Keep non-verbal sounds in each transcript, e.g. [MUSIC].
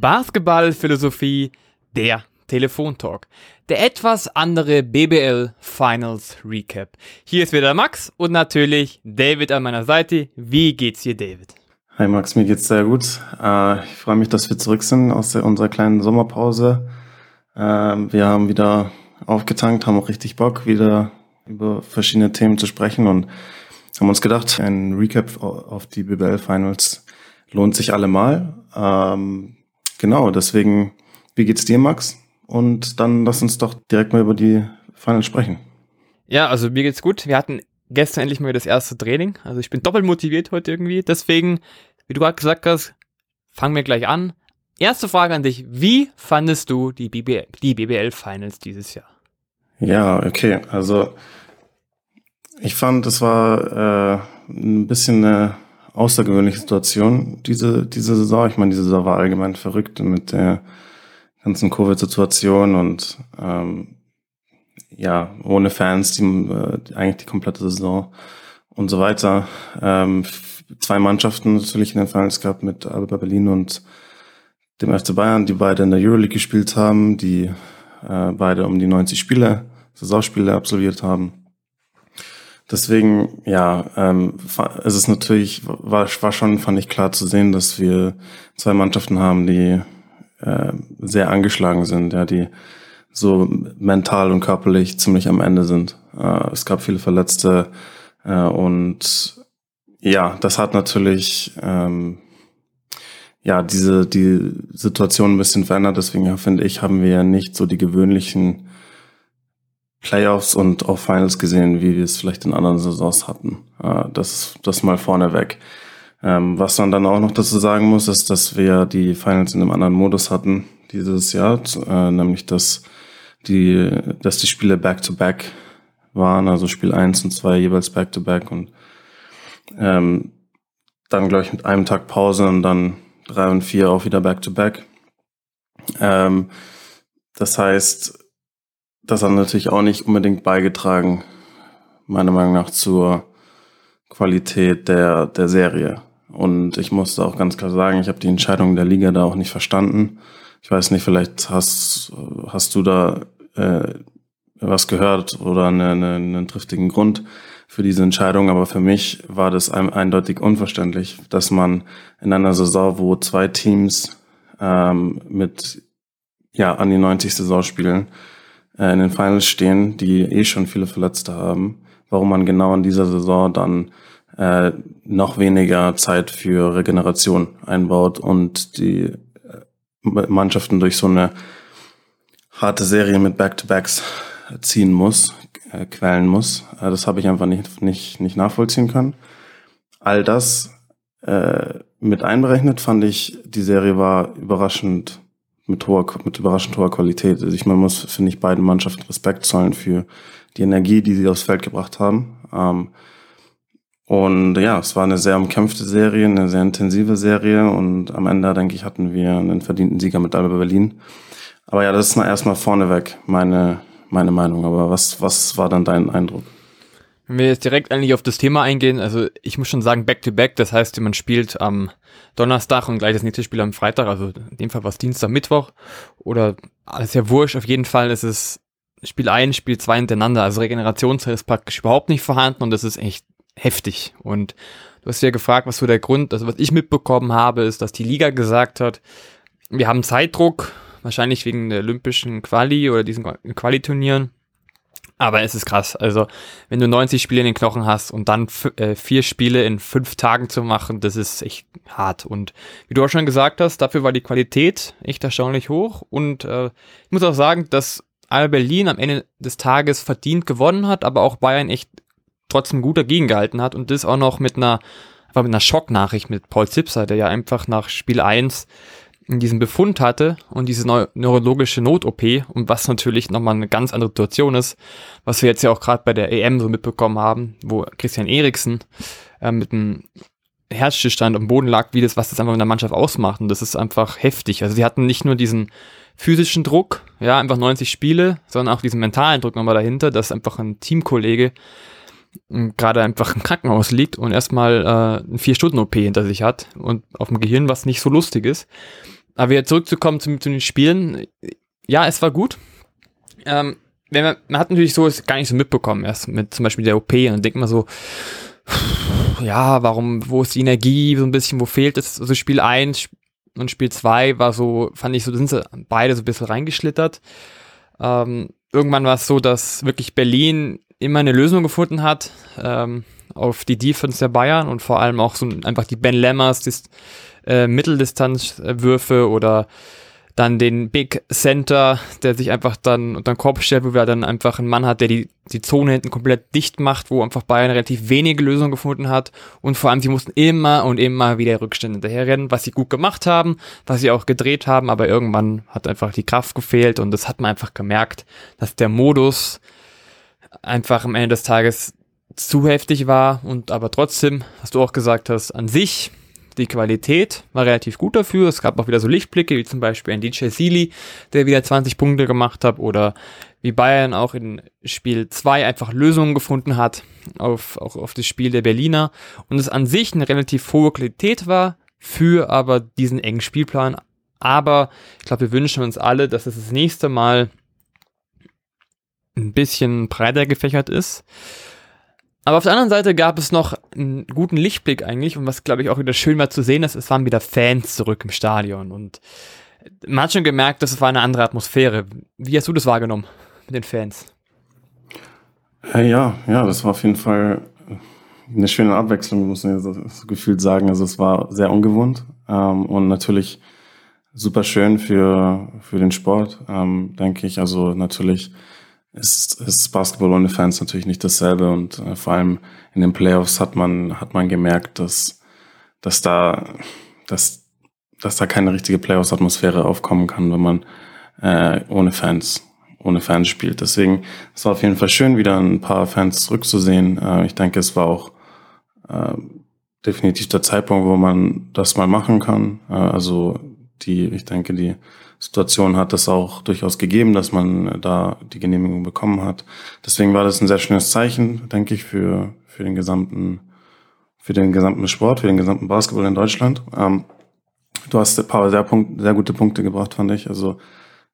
Basketballphilosophie, der Telefontalk. Der etwas andere BBL Finals Recap. Hier ist wieder Max und natürlich David an meiner Seite. Wie geht's dir, David? Hi Max, mir geht's sehr gut. Äh, ich freue mich, dass wir zurück sind aus unserer kleinen Sommerpause. Äh, wir haben wieder aufgetankt, haben auch richtig Bock, wieder über verschiedene Themen zu sprechen und haben uns gedacht, ein Recap auf die BBL Finals lohnt sich allemal. Ähm, genau, deswegen, wie geht's dir, Max? Und dann lass uns doch direkt mal über die Finals sprechen. Ja, also mir geht's gut. Wir hatten gestern endlich mal das erste Training. Also ich bin doppelt motiviert heute irgendwie. Deswegen, wie du gerade gesagt hast, fangen wir gleich an. Erste Frage an dich. Wie fandest du die BBL, die BBL Finals dieses Jahr? Ja, okay. Also ich fand, es war äh, ein bisschen eine außergewöhnliche Situation, diese, diese Saison. Ich meine, diese Saison war allgemein verrückt mit der ganzen Covid-Situation und ähm, ja, ohne Fans, die, äh, eigentlich die komplette Saison und so weiter. Ähm, zwei Mannschaften natürlich in den Finals gehabt mit Alba Berlin und dem FC Bayern, die beide in der Euroleague gespielt haben, die äh, beide um die 90 Spiele, Saisonspiele absolviert haben. Deswegen, ja, ähm, es ist natürlich, war, war schon, fand ich klar zu sehen, dass wir zwei Mannschaften haben, die äh, sehr angeschlagen sind, ja, die so mental und körperlich ziemlich am Ende sind. Äh, es gab viele Verletzte äh, und ja, das hat natürlich ähm, ja diese die Situation ein bisschen verändert. Deswegen finde ich, haben wir ja nicht so die gewöhnlichen Playoffs und auch Finals gesehen, wie wir es vielleicht in anderen Saisons hatten. Das, das mal vorneweg. Ähm, was man dann auch noch dazu sagen muss, ist, dass wir die Finals in einem anderen Modus hatten dieses Jahr, äh, nämlich dass die, dass die Spiele back-to-back -back waren, also Spiel 1 und 2 jeweils back-to-back -back und ähm, dann, glaube ich, mit einem Tag Pause und dann drei und vier auch wieder back-to-back. -back. Ähm, das heißt, das hat natürlich auch nicht unbedingt beigetragen, meiner Meinung nach, zur Qualität der, der Serie. Und ich musste auch ganz klar sagen, ich habe die Entscheidung der Liga da auch nicht verstanden. Ich weiß nicht, vielleicht hast, hast du da äh, was gehört oder eine, eine, einen triftigen Grund für diese Entscheidung, aber für mich war das ein, eindeutig unverständlich, dass man in einer Saison, wo zwei Teams ähm, mit ja an die 90 Saison spielen, äh, in den Finals stehen, die eh schon viele Verletzte haben, warum man genau in dieser Saison dann äh, noch weniger Zeit für Regeneration einbaut und die äh, Mannschaften durch so eine harte Serie mit Back-to-Backs ziehen muss, äh, quälen muss. Äh, das habe ich einfach nicht, nicht, nicht nachvollziehen können. All das äh, mit einberechnet fand ich, die Serie war überraschend mit hoher, mit überraschend hoher Qualität. Also ich, man muss, finde ich, beiden Mannschaften Respekt zollen für die Energie, die sie aufs Feld gebracht haben. Ähm, und ja, es war eine sehr umkämpfte Serie, eine sehr intensive Serie und am Ende, denke ich, hatten wir einen verdienten Sieger mit Alba Berlin. Aber ja, das ist mal erstmal vorneweg meine, meine Meinung. Aber was, was war dann dein Eindruck? Wenn wir jetzt direkt eigentlich auf das Thema eingehen, also ich muss schon sagen, back-to-back, -back, das heißt, man spielt am Donnerstag und gleich das nächste Spiel am Freitag, also in dem Fall war es Dienstag, Mittwoch. Oder alles ja wurscht, auf jeden Fall ist es Spiel 1, Spiel 2 hintereinander, also Regenerationszeit ist praktisch überhaupt nicht vorhanden und das ist echt heftig. Und du hast ja gefragt, was so der Grund, also was ich mitbekommen habe, ist, dass die Liga gesagt hat, wir haben Zeitdruck, wahrscheinlich wegen der olympischen Quali oder diesen Quali-Turnieren aber es ist krass. Also, wenn du 90 Spiele in den Knochen hast und dann äh, vier Spiele in fünf Tagen zu machen, das ist echt hart. Und wie du auch schon gesagt hast, dafür war die Qualität echt erstaunlich hoch. Und äh, ich muss auch sagen, dass Al Berlin am Ende des Tages verdient gewonnen hat, aber auch Bayern echt trotzdem gut dagegen gehalten hat. Und das auch noch mit einer, einfach mit einer Schocknachricht mit Paul Zipser, der ja einfach nach Spiel 1 diesen Befund hatte und diese neu neurologische Not-OP und was natürlich nochmal eine ganz andere Situation ist, was wir jetzt ja auch gerade bei der EM so mitbekommen haben, wo Christian Eriksen äh, mit einem Herzstillstand am Boden lag, wie das, was das einfach in der Mannschaft ausmacht und das ist einfach heftig. Also sie hatten nicht nur diesen physischen Druck, ja, einfach 90 Spiele, sondern auch diesen mentalen Druck nochmal dahinter, dass einfach ein Teamkollege ähm, gerade einfach im Krankenhaus liegt und erstmal äh, eine Vier-Stunden-OP hinter sich hat und auf dem Gehirn was nicht so lustig ist. Aber wieder zurückzukommen zu, zu den Spielen. Ja, es war gut. Ähm, wenn man, man hat natürlich so gar nicht so mitbekommen, erst mit zum Beispiel der OP und dann denkt man so, ja, warum, wo ist die Energie so ein bisschen, wo fehlt es? Also Spiel 1 und Spiel 2 war so, fand ich so, sind sie beide so ein bisschen reingeschlittert. Ähm, irgendwann war es so, dass wirklich Berlin immer eine Lösung gefunden hat ähm, auf die Defense der Bayern und vor allem auch so einfach die Ben Lemmers, die äh, Mitteldistanzwürfe oder dann den Big Center, der sich einfach dann unter den Korb stellt, wo wir dann einfach einen Mann hat, der die, die Zone hinten komplett dicht macht, wo einfach Bayern relativ wenige Lösungen gefunden hat. Und vor allem sie mussten immer und immer wieder Rückstände hinterherrennen, was sie gut gemacht haben, was sie auch gedreht haben, aber irgendwann hat einfach die Kraft gefehlt und das hat man einfach gemerkt, dass der Modus einfach am Ende des Tages zu heftig war. Und aber trotzdem, was du auch gesagt hast, an sich die Qualität war relativ gut dafür. Es gab auch wieder so Lichtblicke, wie zum Beispiel ein DJ Sealy, der wieder 20 Punkte gemacht hat, oder wie Bayern auch in Spiel 2 einfach Lösungen gefunden hat auf, auch auf das Spiel der Berliner. Und es an sich eine relativ hohe Qualität war für aber diesen engen Spielplan. Aber ich glaube, wir wünschen uns alle, dass es das nächste Mal ein bisschen breiter gefächert ist. Aber auf der anderen Seite gab es noch einen guten Lichtblick eigentlich und was, glaube ich, auch wieder schön war zu sehen ist, es waren wieder Fans zurück im Stadion und man hat schon gemerkt, dass es war eine andere Atmosphäre. Wie hast du das wahrgenommen mit den Fans? Äh, ja, ja, das war auf jeden Fall eine schöne Abwechslung, muss man so, so gefühlt sagen. Also es war sehr ungewohnt ähm, und natürlich super schön für, für den Sport, ähm, denke ich. Also natürlich ist, ist Basketball ohne Fans natürlich nicht dasselbe und äh, vor allem in den Playoffs hat man hat man gemerkt, dass dass da dass dass da keine richtige Playoffs-Atmosphäre aufkommen kann, wenn man äh, ohne Fans ohne Fans spielt. Deswegen es war auf jeden Fall schön, wieder ein paar Fans zurückzusehen. Äh, ich denke, es war auch äh, definitiv der Zeitpunkt, wo man das mal machen kann. Äh, also die, ich denke, die Situation hat es auch durchaus gegeben, dass man da die Genehmigung bekommen hat. Deswegen war das ein sehr schönes Zeichen, denke ich, für, für den gesamten, für den gesamten Sport, für den gesamten Basketball in Deutschland. Ähm, du hast ein paar sehr, Punkt, sehr gute Punkte gebracht, fand ich. Also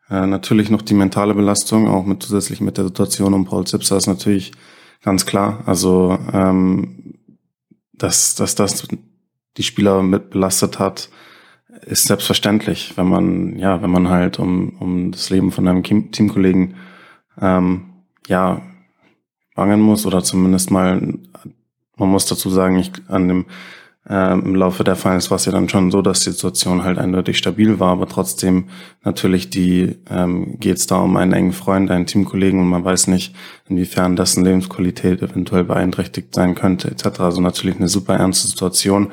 äh, natürlich noch die mentale Belastung, auch mit zusätzlich mit der Situation um Paul Zipser ist natürlich ganz klar. Also ähm, dass, dass das die Spieler mit belastet hat, ist selbstverständlich, wenn man, ja, wenn man halt um, um das Leben von einem Teamkollegen ähm, ja bangen muss oder zumindest mal, man muss dazu sagen, ich an dem ähm, im Laufe der Finals war es ja dann schon so, dass die Situation halt eindeutig stabil war, aber trotzdem natürlich die ähm, geht es da um einen engen Freund, einen Teamkollegen und man weiß nicht, inwiefern dessen Lebensqualität eventuell beeinträchtigt sein könnte etc. Also natürlich eine super ernste Situation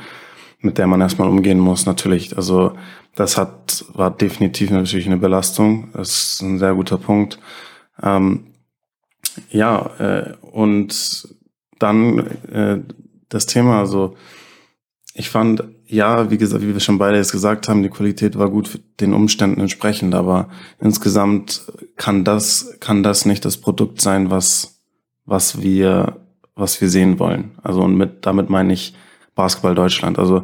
mit der man erstmal umgehen muss, natürlich. Also das hat, war definitiv natürlich eine Belastung. Das ist ein sehr guter Punkt. Ähm, ja, äh, und dann äh, das Thema, also ich fand, ja, wie gesagt, wie wir schon beide jetzt gesagt haben, die Qualität war gut den Umständen entsprechend, aber insgesamt kann das, kann das nicht das Produkt sein, was, was wir, was wir sehen wollen. Also und mit, damit meine ich, Basketball Deutschland. Also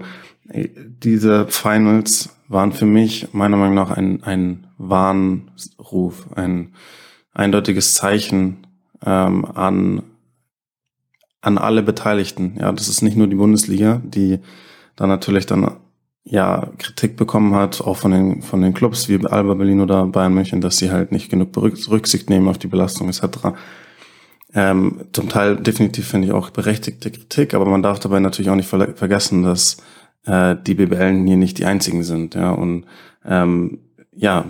diese Finals waren für mich meiner Meinung nach ein, ein Warnruf, ein eindeutiges Zeichen ähm, an, an alle Beteiligten. Ja, das ist nicht nur die Bundesliga, die da natürlich dann ja Kritik bekommen hat, auch von den von den Clubs wie Alba Berlin oder Bayern München, dass sie halt nicht genug Rücksicht nehmen auf die Belastung etc. Ähm, zum Teil definitiv finde ich auch berechtigte Kritik, aber man darf dabei natürlich auch nicht ver vergessen, dass äh, die BBL hier nicht die einzigen sind. Ja, und ähm, ja,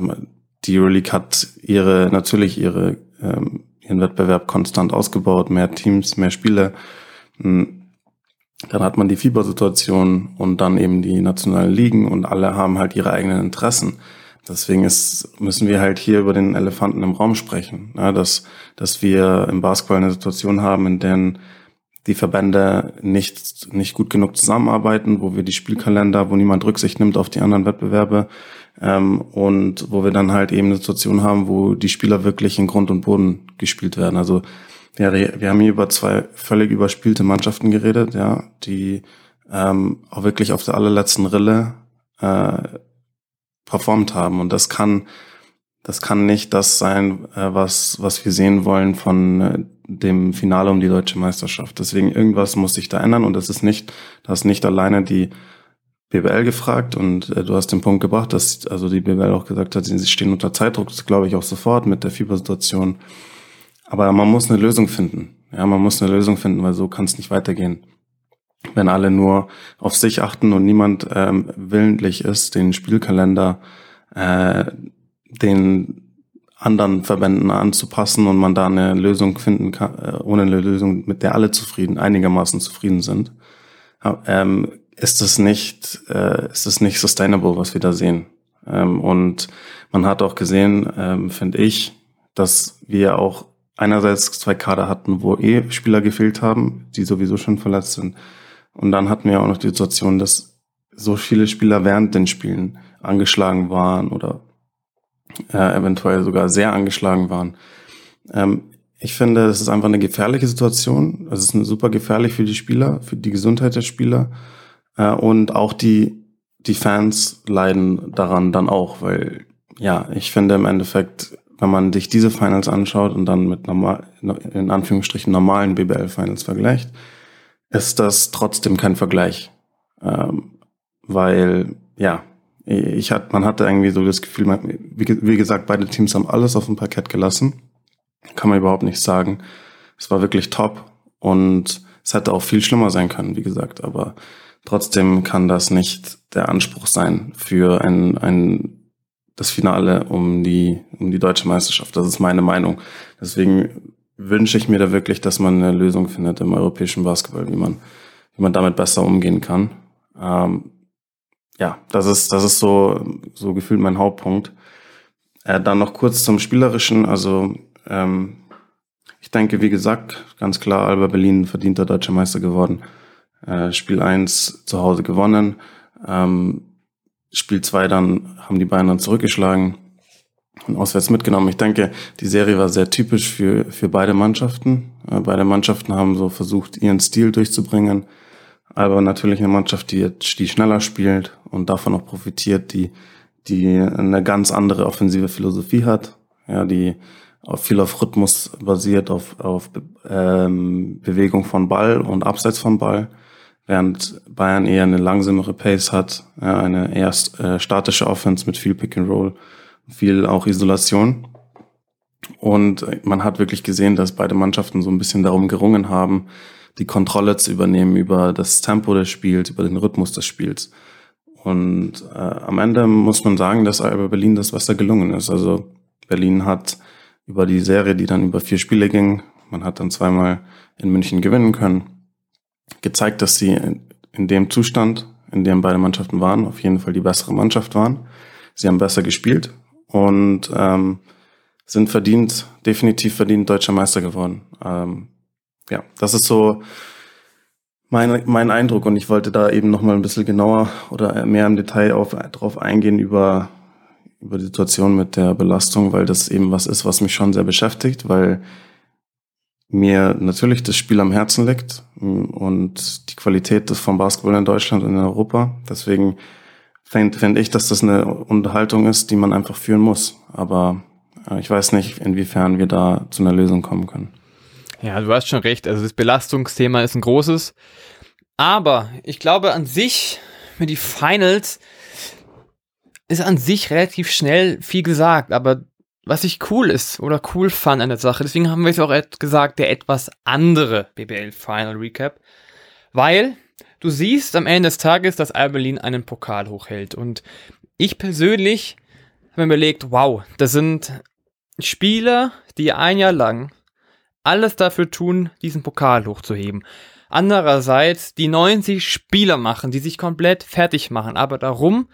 die Euroleague hat ihre natürlich ihre ähm, ihren Wettbewerb konstant ausgebaut, mehr Teams, mehr Spiele. Hm. Dann hat man die Fiebersituation und dann eben die nationalen Ligen und alle haben halt ihre eigenen Interessen. Deswegen ist, müssen wir halt hier über den Elefanten im Raum sprechen, ja, dass, dass wir im Basketball eine Situation haben, in der die Verbände nicht, nicht gut genug zusammenarbeiten, wo wir die Spielkalender, wo niemand Rücksicht nimmt auf die anderen Wettbewerbe ähm, und wo wir dann halt eben eine Situation haben, wo die Spieler wirklich in Grund und Boden gespielt werden. Also wir, wir haben hier über zwei völlig überspielte Mannschaften geredet, ja, die ähm, auch wirklich auf der allerletzten Rille äh, performt haben. Und das kann, das kann nicht das sein, äh, was, was wir sehen wollen von äh, dem Finale um die deutsche Meisterschaft. Deswegen irgendwas muss sich da ändern und das ist nicht, das ist nicht alleine die BWL gefragt und äh, du hast den Punkt gebracht, dass also die BWL auch gesagt hat, sie stehen unter Zeitdruck. Das glaube ich auch sofort mit der Fiebersituation. Aber man muss eine Lösung finden. Ja, man muss eine Lösung finden, weil so kann es nicht weitergehen. Wenn alle nur auf sich achten und niemand ähm, willentlich ist, den Spielkalender äh, den anderen Verbänden anzupassen und man da eine Lösung finden kann, äh, ohne eine Lösung, mit der alle zufrieden, einigermaßen zufrieden sind, ähm, ist es nicht, äh, ist es nicht sustainable, was wir da sehen. Ähm, und man hat auch gesehen, ähm, finde ich, dass wir auch einerseits zwei Kader hatten, wo eh Spieler gefehlt haben, die sowieso schon verletzt sind. Und dann hatten wir auch noch die Situation, dass so viele Spieler während den Spielen angeschlagen waren oder äh, eventuell sogar sehr angeschlagen waren. Ähm, ich finde, es ist einfach eine gefährliche Situation. Es ist super gefährlich für die Spieler, für die Gesundheit der Spieler. Äh, und auch die, die Fans leiden daran dann auch, weil, ja, ich finde im Endeffekt, wenn man sich diese Finals anschaut und dann mit normal, in Anführungsstrichen normalen BBL-Finals vergleicht, ist das trotzdem kein Vergleich. Ähm, weil, ja, ich hat, man hatte irgendwie so das Gefühl, man, wie, wie gesagt, beide Teams haben alles auf dem Parkett gelassen. Kann man überhaupt nicht sagen. Es war wirklich top und es hätte auch viel schlimmer sein können, wie gesagt, aber trotzdem kann das nicht der Anspruch sein für ein, ein das Finale um die, um die deutsche Meisterschaft. Das ist meine Meinung. Deswegen wünsche ich mir da wirklich, dass man eine Lösung findet im europäischen Basketball, wie man, wie man damit besser umgehen kann. Ähm, ja, das ist, das ist so, so gefühlt mein Hauptpunkt. Äh, dann noch kurz zum Spielerischen. Also, ähm, ich denke, wie gesagt, ganz klar, Alba Berlin verdienter deutscher Meister geworden. Äh, Spiel 1 zu Hause gewonnen. Ähm, Spiel 2 dann haben die Bayern dann zurückgeschlagen und auswärts mitgenommen. Ich denke, die Serie war sehr typisch für, für beide Mannschaften. Äh, beide Mannschaften haben so versucht, ihren Stil durchzubringen aber natürlich eine Mannschaft, die, die schneller spielt und davon auch profitiert, die, die eine ganz andere offensive Philosophie hat, ja, die auf viel auf Rhythmus basiert, auf, auf ähm, Bewegung von Ball und Abseits vom Ball, während Bayern eher eine langsamere Pace hat, ja, eine eher äh, statische Offense mit viel Pick and Roll, viel auch Isolation. Und man hat wirklich gesehen, dass beide Mannschaften so ein bisschen darum gerungen haben, die Kontrolle zu übernehmen über das Tempo des Spiels, über den Rhythmus des Spiels. Und äh, am Ende muss man sagen, dass Alba Berlin das Wasser gelungen ist. Also Berlin hat über die Serie, die dann über vier Spiele ging, man hat dann zweimal in München gewinnen können, gezeigt, dass sie in, in dem Zustand, in dem beide Mannschaften waren, auf jeden Fall die bessere Mannschaft waren. Sie haben besser gespielt und ähm, sind verdient, definitiv verdient deutscher Meister geworden. Ähm, ja, das ist so mein, mein Eindruck und ich wollte da eben nochmal ein bisschen genauer oder mehr im Detail auf, drauf eingehen über, über die Situation mit der Belastung, weil das eben was ist, was mich schon sehr beschäftigt, weil mir natürlich das Spiel am Herzen liegt und die Qualität des vom Basketball in Deutschland und in Europa. Deswegen fände fänd ich, dass das eine Unterhaltung ist, die man einfach führen muss. Aber äh, ich weiß nicht, inwiefern wir da zu einer Lösung kommen können. Ja, du hast schon recht. Also das Belastungsthema ist ein großes. Aber ich glaube an sich, mit die Finals ist an sich relativ schnell viel gesagt. Aber was ich cool ist oder cool fand an der Sache, deswegen haben wir es auch gesagt, der etwas andere BBL Final Recap. Weil du siehst am Ende des Tages, dass Alberlin einen Pokal hochhält. Und ich persönlich habe mir überlegt, wow, das sind Spieler, die ein Jahr lang alles dafür tun, diesen Pokal hochzuheben. Andererseits die 90 Spieler machen, die sich komplett fertig machen, aber darum,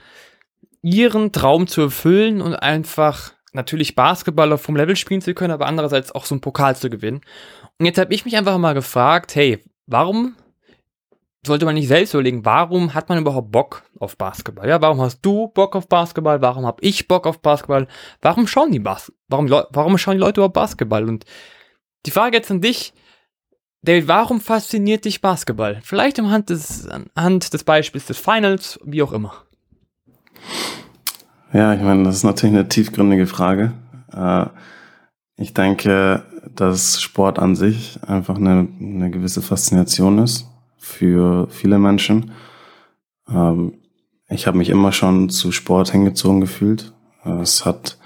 ihren Traum zu erfüllen und einfach natürlich Basketball auf dem Level spielen zu können, aber andererseits auch so einen Pokal zu gewinnen. Und jetzt habe ich mich einfach mal gefragt, hey, warum sollte man nicht selbst überlegen, warum hat man überhaupt Bock auf Basketball? Ja, warum hast du Bock auf Basketball? Warum habe ich Bock auf Basketball? Warum schauen die Bas warum, warum schauen die Leute überhaupt Basketball? Und die Frage jetzt an dich, David, warum fasziniert dich Basketball? Vielleicht anhand des, anhand des Beispiels des Finals, wie auch immer. Ja, ich meine, das ist natürlich eine tiefgründige Frage. Äh, ich denke, dass Sport an sich einfach eine, eine gewisse Faszination ist für viele Menschen. Ähm, ich habe mich immer schon zu Sport hingezogen gefühlt. Äh, es hat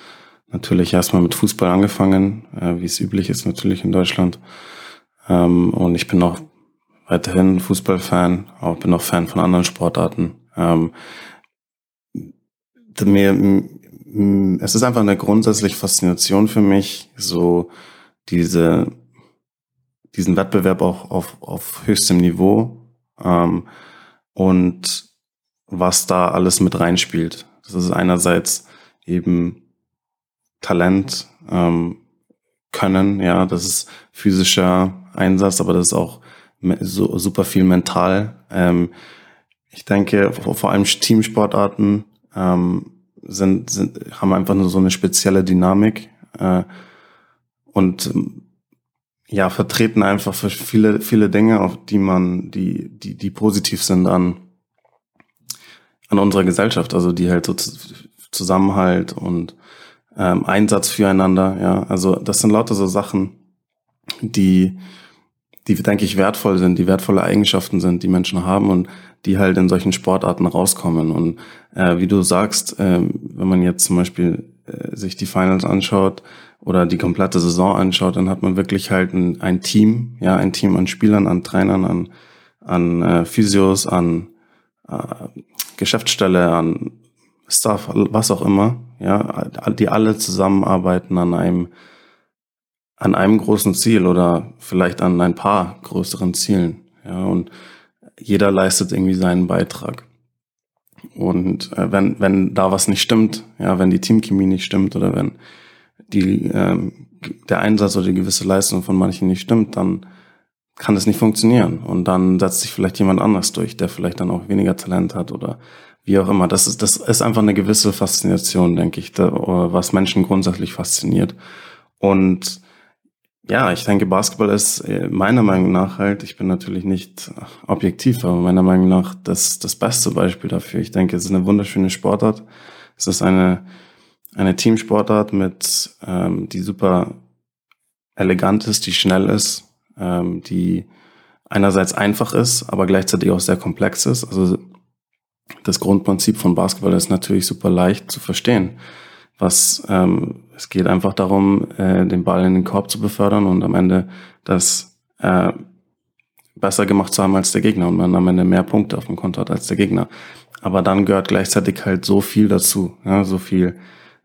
natürlich erstmal mit Fußball angefangen, äh, wie es üblich ist natürlich in Deutschland. Ähm, und ich bin auch weiterhin Fußballfan, auch bin auch Fan von anderen Sportarten. Ähm, mir, es ist einfach eine grundsätzliche Faszination für mich, so diese, diesen Wettbewerb auch auf, auf höchstem Niveau ähm, und was da alles mit reinspielt. Das ist einerseits eben Talent, ähm, Können, ja, das ist physischer Einsatz, aber das ist auch so, super viel mental. Ähm, ich denke, vor allem Teamsportarten ähm, sind, sind, haben einfach nur so eine spezielle Dynamik äh, und ja, vertreten einfach für viele, viele Dinge, auf die man, die, die, die positiv sind an, an unserer Gesellschaft, also die halt so Zusammenhalt und ähm, Einsatz füreinander, ja. Also das sind lauter so Sachen, die, die, denke ich, wertvoll sind, die wertvolle Eigenschaften sind, die Menschen haben und die halt in solchen Sportarten rauskommen. Und äh, wie du sagst, äh, wenn man jetzt zum Beispiel äh, sich die Finals anschaut oder die komplette Saison anschaut, dann hat man wirklich halt ein, ein Team, ja, ein Team an Spielern, an Trainern, an, an äh, Physios, an äh, Geschäftsstelle, an Staff, was auch immer, ja, die alle zusammenarbeiten an einem an einem großen Ziel oder vielleicht an ein paar größeren Zielen. Ja, und jeder leistet irgendwie seinen Beitrag. Und äh, wenn, wenn da was nicht stimmt, ja, wenn die Teamchemie nicht stimmt oder wenn die, ähm, der Einsatz oder die gewisse Leistung von manchen nicht stimmt, dann kann es nicht funktionieren. Und dann setzt sich vielleicht jemand anders durch, der vielleicht dann auch weniger Talent hat oder wie auch immer. Das ist, das ist einfach eine gewisse Faszination, denke ich, da, was Menschen grundsätzlich fasziniert. Und ja, ich denke, Basketball ist äh, meiner Meinung nach halt, ich bin natürlich nicht objektiv, aber meiner Meinung nach das, das beste Beispiel dafür. Ich denke, es ist eine wunderschöne Sportart. Es ist eine, eine Teamsportart mit, ähm, die super elegant ist, die schnell ist, ähm, die einerseits einfach ist, aber gleichzeitig auch sehr komplex ist. Also das Grundprinzip von Basketball ist natürlich super leicht zu verstehen was ähm, es geht einfach darum, äh, den Ball in den Korb zu befördern und am Ende das äh, besser gemacht zu haben als der Gegner und man am Ende mehr Punkte auf dem Konto hat als der Gegner. Aber dann gehört gleichzeitig halt so viel dazu, ja, so viel,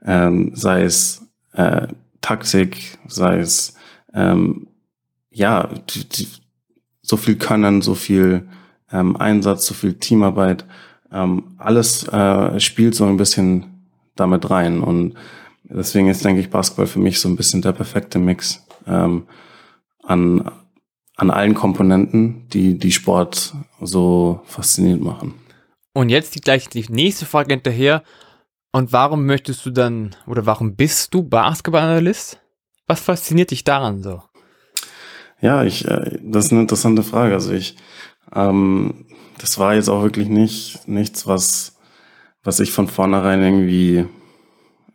ähm, sei es äh, Taktik, sei es ähm, ja die, die, so viel Können, so viel ähm, Einsatz, so viel Teamarbeit, ähm, alles äh, spielt so ein bisschen damit rein. Und deswegen ist, denke ich, Basketball für mich so ein bisschen der perfekte Mix ähm, an, an allen Komponenten, die die Sport so faszinierend machen. Und jetzt die gleich die nächste Frage hinterher. Und warum möchtest du dann oder warum bist du Basketballanalyst? Was fasziniert dich daran so? Ja, ich, äh, das ist eine interessante Frage. Also ich, ähm, das war jetzt auch wirklich nicht nichts, was was ich von vornherein irgendwie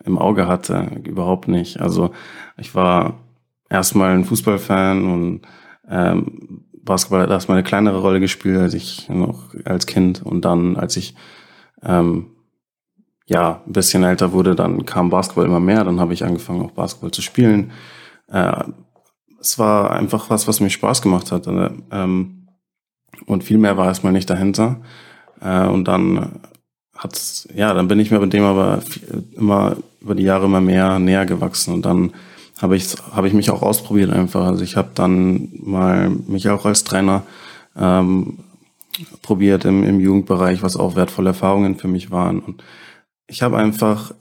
im Auge hatte, überhaupt nicht. Also ich war erstmal ein Fußballfan und ähm, Basketball hat erstmal eine kleinere Rolle gespielt, als ich noch als Kind. Und dann, als ich ähm, ja ein bisschen älter wurde, dann kam Basketball immer mehr. Dann habe ich angefangen, auch Basketball zu spielen. Äh, es war einfach was, was mir Spaß gemacht hat. Ähm, und viel mehr war erstmal nicht dahinter. Äh, und dann hat's, ja, dann bin ich mir mit dem aber immer über die Jahre immer mehr näher gewachsen und dann habe ich, habe ich mich auch ausprobiert einfach. Also ich habe dann mal mich auch als Trainer ähm, probiert im, im Jugendbereich, was auch wertvolle Erfahrungen für mich waren. Und ich habe einfach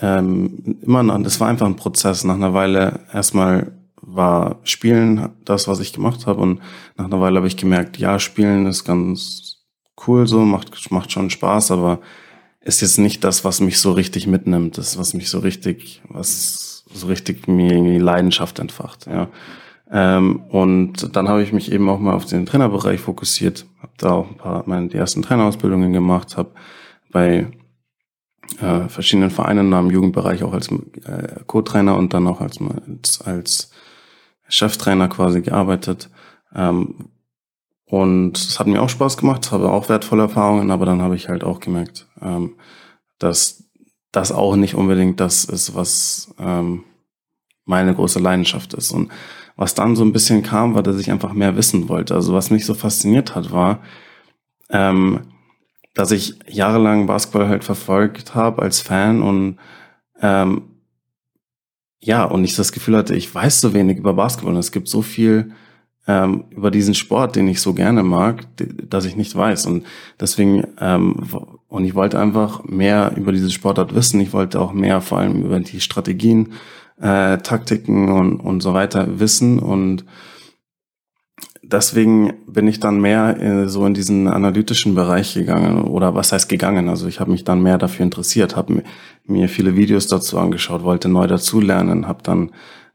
ähm, immer, noch, das war einfach ein Prozess. Nach einer Weile erstmal war Spielen das, was ich gemacht habe und nach einer Weile habe ich gemerkt, ja, Spielen ist ganz cool so, macht, macht schon Spaß, aber ist jetzt nicht das, was mich so richtig mitnimmt, das, was mich so richtig, was so richtig mir irgendwie Leidenschaft entfacht, ja. Ähm, und dann habe ich mich eben auch mal auf den Trainerbereich fokussiert, habe da auch ein paar meine die ersten Trainerausbildungen gemacht, habe bei äh, verschiedenen Vereinen im Jugendbereich auch als äh, Co-Trainer und dann auch als, als, als Cheftrainer quasi gearbeitet. Ähm, und es hat mir auch Spaß gemacht, habe auch wertvolle Erfahrungen, aber dann habe ich halt auch gemerkt, ähm, dass das auch nicht unbedingt das ist, was ähm, meine große Leidenschaft ist. Und was dann so ein bisschen kam, war, dass ich einfach mehr wissen wollte. Also was mich so fasziniert hat, war, ähm, dass ich jahrelang Basketball halt verfolgt habe als Fan und ähm, ja, und ich das Gefühl hatte, ich weiß so wenig über Basketball und es gibt so viel ähm, über diesen Sport, den ich so gerne mag, dass ich nicht weiß. Und deswegen, ähm, und ich wollte einfach mehr über diese Sportart wissen. Ich wollte auch mehr vor allem über die Strategien, äh, Taktiken und, und so weiter wissen. Und deswegen bin ich dann mehr äh, so in diesen analytischen Bereich gegangen oder was heißt gegangen? Also ich habe mich dann mehr dafür interessiert, habe mir viele Videos dazu angeschaut, wollte neu dazulernen, habe dann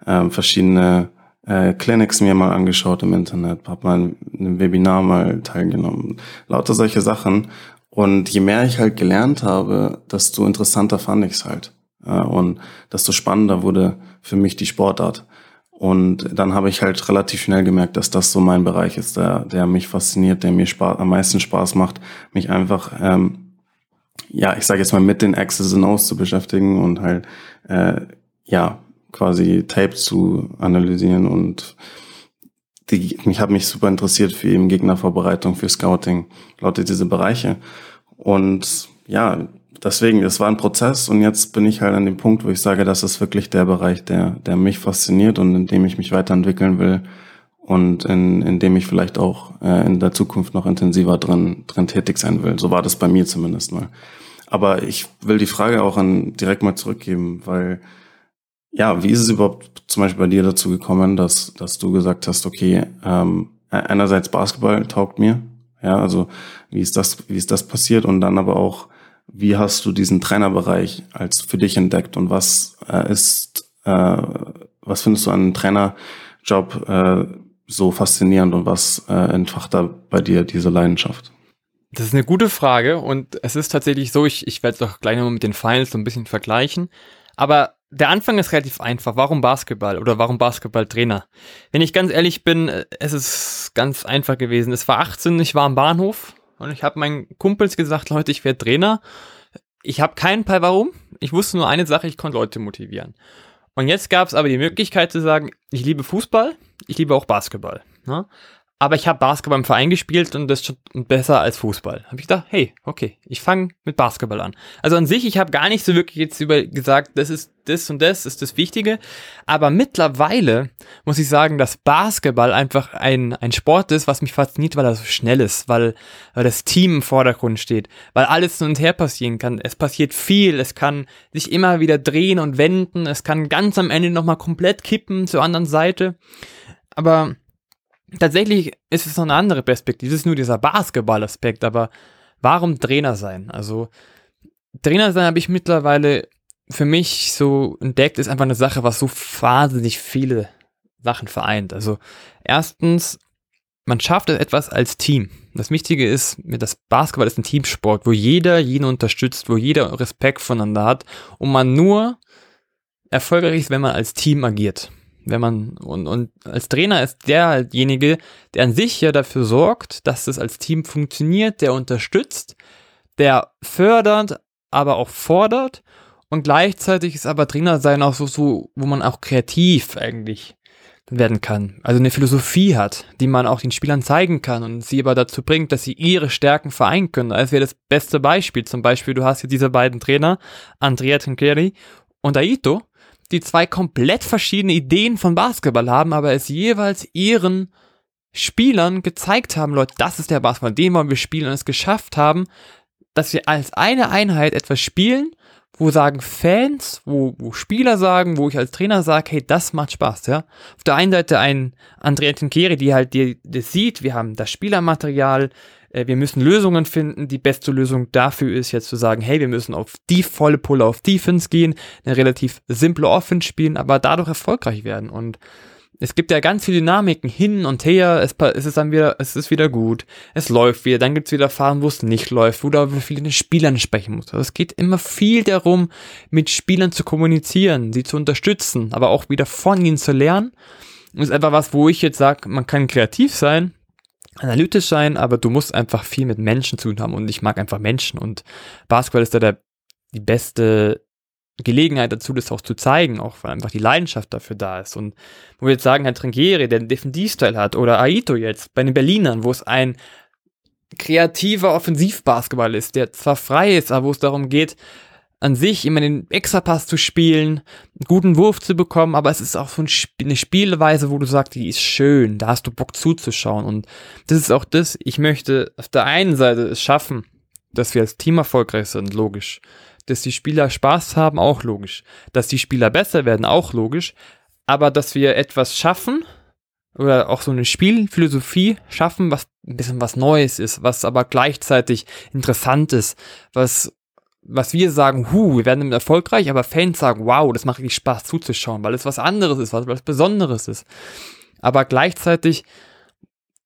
ähm, verschiedene äh, Clinics mir mal angeschaut im Internet, habe mal ein Webinar mal teilgenommen, lauter solche Sachen. Und je mehr ich halt gelernt habe, desto interessanter fand ich es halt. Äh, und desto spannender wurde für mich die Sportart. Und dann habe ich halt relativ schnell gemerkt, dass das so mein Bereich ist, der, der mich fasziniert, der mir Spaß, am meisten Spaß macht, mich einfach, ähm, ja, ich sage jetzt mal mit den X's and O's zu beschäftigen und halt, äh, ja, quasi Tape zu analysieren und die, ich habe mich super interessiert für eben Gegnervorbereitung, für Scouting, lauter diese Bereiche. Und ja, deswegen, es war ein Prozess und jetzt bin ich halt an dem Punkt, wo ich sage, das ist wirklich der Bereich, der, der mich fasziniert und in dem ich mich weiterentwickeln will und in, in dem ich vielleicht auch äh, in der Zukunft noch intensiver drin, drin tätig sein will. So war das bei mir zumindest mal. Aber ich will die Frage auch an direkt mal zurückgeben, weil ja, wie ist es überhaupt zum Beispiel bei dir dazu gekommen, dass, dass du gesagt hast, okay, ähm, einerseits Basketball taugt mir, ja, also wie ist das, wie ist das passiert und dann aber auch wie hast du diesen Trainerbereich als für dich entdeckt und was äh, ist, äh, was findest du an einem Trainerjob äh, so faszinierend und was äh, entfacht da bei dir diese Leidenschaft? Das ist eine gute Frage und es ist tatsächlich so, ich, ich werde es doch gleich nochmal mit den Finals so ein bisschen vergleichen. Aber der Anfang ist relativ einfach. Warum Basketball oder warum Basketballtrainer? Wenn ich ganz ehrlich bin, äh, es ist ganz einfach gewesen. Es war 18, ich war am Bahnhof, und ich habe meinen Kumpels gesagt, Leute, ich werde Trainer. Ich habe keinen Fall warum. Ich wusste nur eine Sache, ich konnte Leute motivieren. Und jetzt gab es aber die Möglichkeit zu sagen, ich liebe Fußball, ich liebe auch Basketball. Ne? Aber ich habe Basketball im Verein gespielt und das ist schon besser als Fußball. Habe ich gedacht, hey, okay, ich fange mit Basketball an. Also an sich, ich habe gar nicht so wirklich jetzt über gesagt, das ist das und das ist das Wichtige. Aber mittlerweile muss ich sagen, dass Basketball einfach ein, ein Sport ist, was mich fasziniert, weil er so schnell ist, weil, weil das Team im Vordergrund steht, weil alles hin und her passieren kann. Es passiert viel, es kann sich immer wieder drehen und wenden, es kann ganz am Ende nochmal komplett kippen zur anderen Seite. Aber tatsächlich ist es noch eine andere Perspektive. Es ist nur dieser Basketball-Aspekt, aber warum Trainer sein? Also, Trainer sein habe ich mittlerweile für mich so entdeckt, ist einfach eine Sache, was so wahnsinnig viele Sachen vereint. Also, erstens, man schafft etwas als Team. Das Wichtige ist, das Basketball ist ein Teamsport, wo jeder jeden unterstützt, wo jeder Respekt voneinander hat und man nur erfolgreich ist, wenn man als Team agiert wenn man, und, und als Trainer ist derjenige, der an sich ja dafür sorgt, dass es als Team funktioniert, der unterstützt, der fördert, aber auch fordert und gleichzeitig ist aber Trainer sein auch so, so, wo man auch kreativ eigentlich werden kann. Also eine Philosophie hat, die man auch den Spielern zeigen kann und sie aber dazu bringt, dass sie ihre Stärken vereinen können. Das wäre das beste Beispiel. Zum Beispiel, du hast hier diese beiden Trainer, Andrea Trincheri und Aito, die zwei komplett verschiedene Ideen von Basketball haben, aber es jeweils ihren Spielern gezeigt haben, Leute, das ist der Basketball, den wollen wir spielen und es geschafft haben, dass wir als eine Einheit etwas spielen, wo sagen Fans, wo, wo Spieler sagen, wo ich als Trainer sage, hey, das macht Spaß, ja. Auf der einen Seite ein Andrea Tinkeri, die halt die, das sieht, wir haben das Spielermaterial, wir müssen Lösungen finden. Die beste Lösung dafür ist jetzt zu sagen, hey, wir müssen auf die volle Pulle auf Defense gehen, eine relativ simple Offense spielen, aber dadurch erfolgreich werden. Und es gibt ja ganz viele Dynamiken hin und her, es, es ist dann wieder, es ist wieder gut, es läuft wieder, dann gibt's wieder Phasen, wo es nicht läuft, wo du aber viele den Spielern sprechen musst. Also es geht immer viel darum, mit Spielern zu kommunizieren, sie zu unterstützen, aber auch wieder von ihnen zu lernen. Und ist einfach was, wo ich jetzt sage, man kann kreativ sein, analytisch sein, aber du musst einfach viel mit Menschen zu tun haben und ich mag einfach Menschen und Basketball ist da der, die beste Gelegenheit dazu, das auch zu zeigen, auch weil einfach die Leidenschaft dafür da ist. Und wo wir jetzt sagen, Herr Trinkieri, der einen Defensivstyle hat, oder Aito jetzt bei den Berlinern, wo es ein kreativer Offensivbasketball ist, der zwar frei ist, aber wo es darum geht, an sich immer den Extrapass zu spielen, einen guten Wurf zu bekommen, aber es ist auch so eine Spielweise, wo du sagst, die ist schön, da hast du Bock zuzuschauen. Und das ist auch das, ich möchte auf der einen Seite es schaffen, dass wir als Team erfolgreich sind, logisch dass die Spieler Spaß haben, auch logisch. Dass die Spieler besser werden, auch logisch. Aber dass wir etwas schaffen oder auch so eine Spielphilosophie schaffen, was ein bisschen was Neues ist, was aber gleichzeitig interessant ist, was was wir sagen, hu, wir werden damit erfolgreich, aber Fans sagen, wow, das macht richtig Spaß zuzuschauen, weil es was anderes ist, was was Besonderes ist. Aber gleichzeitig,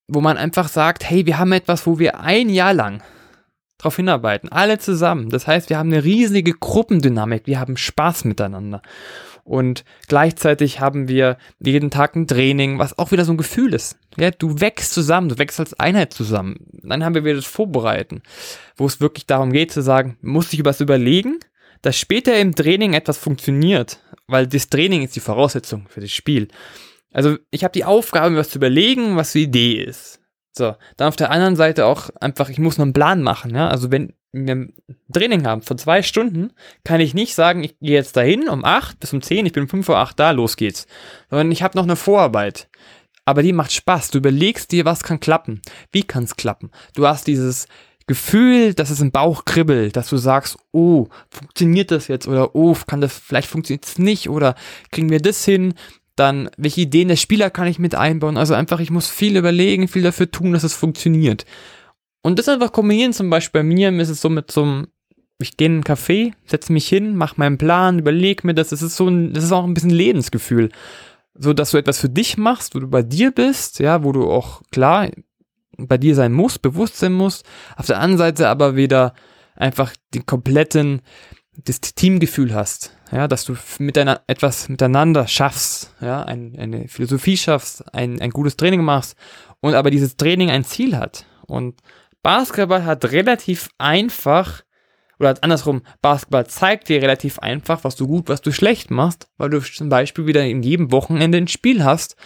wo man einfach sagt, hey, wir haben etwas, wo wir ein Jahr lang darauf hinarbeiten. Alle zusammen. Das heißt, wir haben eine riesige Gruppendynamik. Wir haben Spaß miteinander. Und gleichzeitig haben wir jeden Tag ein Training, was auch wieder so ein Gefühl ist. Ja, du wächst zusammen, du wächst als Einheit zusammen. Dann haben wir wieder das Vorbereiten, wo es wirklich darum geht zu sagen, muss ich was überlegen, dass später im Training etwas funktioniert, weil das Training ist die Voraussetzung für das Spiel. Also ich habe die Aufgabe, mir was zu überlegen, was die Idee ist. So, dann auf der anderen Seite auch einfach, ich muss noch einen Plan machen, ja. Also wenn ein Training haben von zwei Stunden, kann ich nicht sagen, ich gehe jetzt dahin um acht bis um zehn, ich bin um fünf Uhr acht da, los geht's. Sondern ich habe noch eine Vorarbeit. Aber die macht Spaß. Du überlegst dir, was kann klappen. Wie kann's klappen? Du hast dieses Gefühl, dass es im Bauch kribbelt, dass du sagst, oh, funktioniert das jetzt? Oder oh, kann das, vielleicht funktioniert es nicht? Oder kriegen wir das hin? Dann, welche Ideen der Spieler kann ich mit einbauen? Also einfach, ich muss viel überlegen, viel dafür tun, dass es funktioniert. Und das einfach kombinieren, zum Beispiel bei mir ist es so mit so einem, ich gehe in einen Café, setze mich hin, mache meinen Plan, überlege mir das, das ist so ein, das ist auch ein bisschen Lebensgefühl. So, dass du etwas für dich machst, wo du bei dir bist, ja, wo du auch, klar, bei dir sein musst, bewusst sein musst, auf der anderen Seite aber wieder einfach den kompletten, das Teamgefühl hast, ja, dass du miteinander, etwas miteinander schaffst, ja, ein, eine Philosophie schaffst, ein, ein gutes Training machst und aber dieses Training ein Ziel hat. Und Basketball hat relativ einfach, oder andersrum, Basketball zeigt dir relativ einfach, was du gut, was du schlecht machst, weil du zum Beispiel wieder in jedem Wochenende ein Spiel hast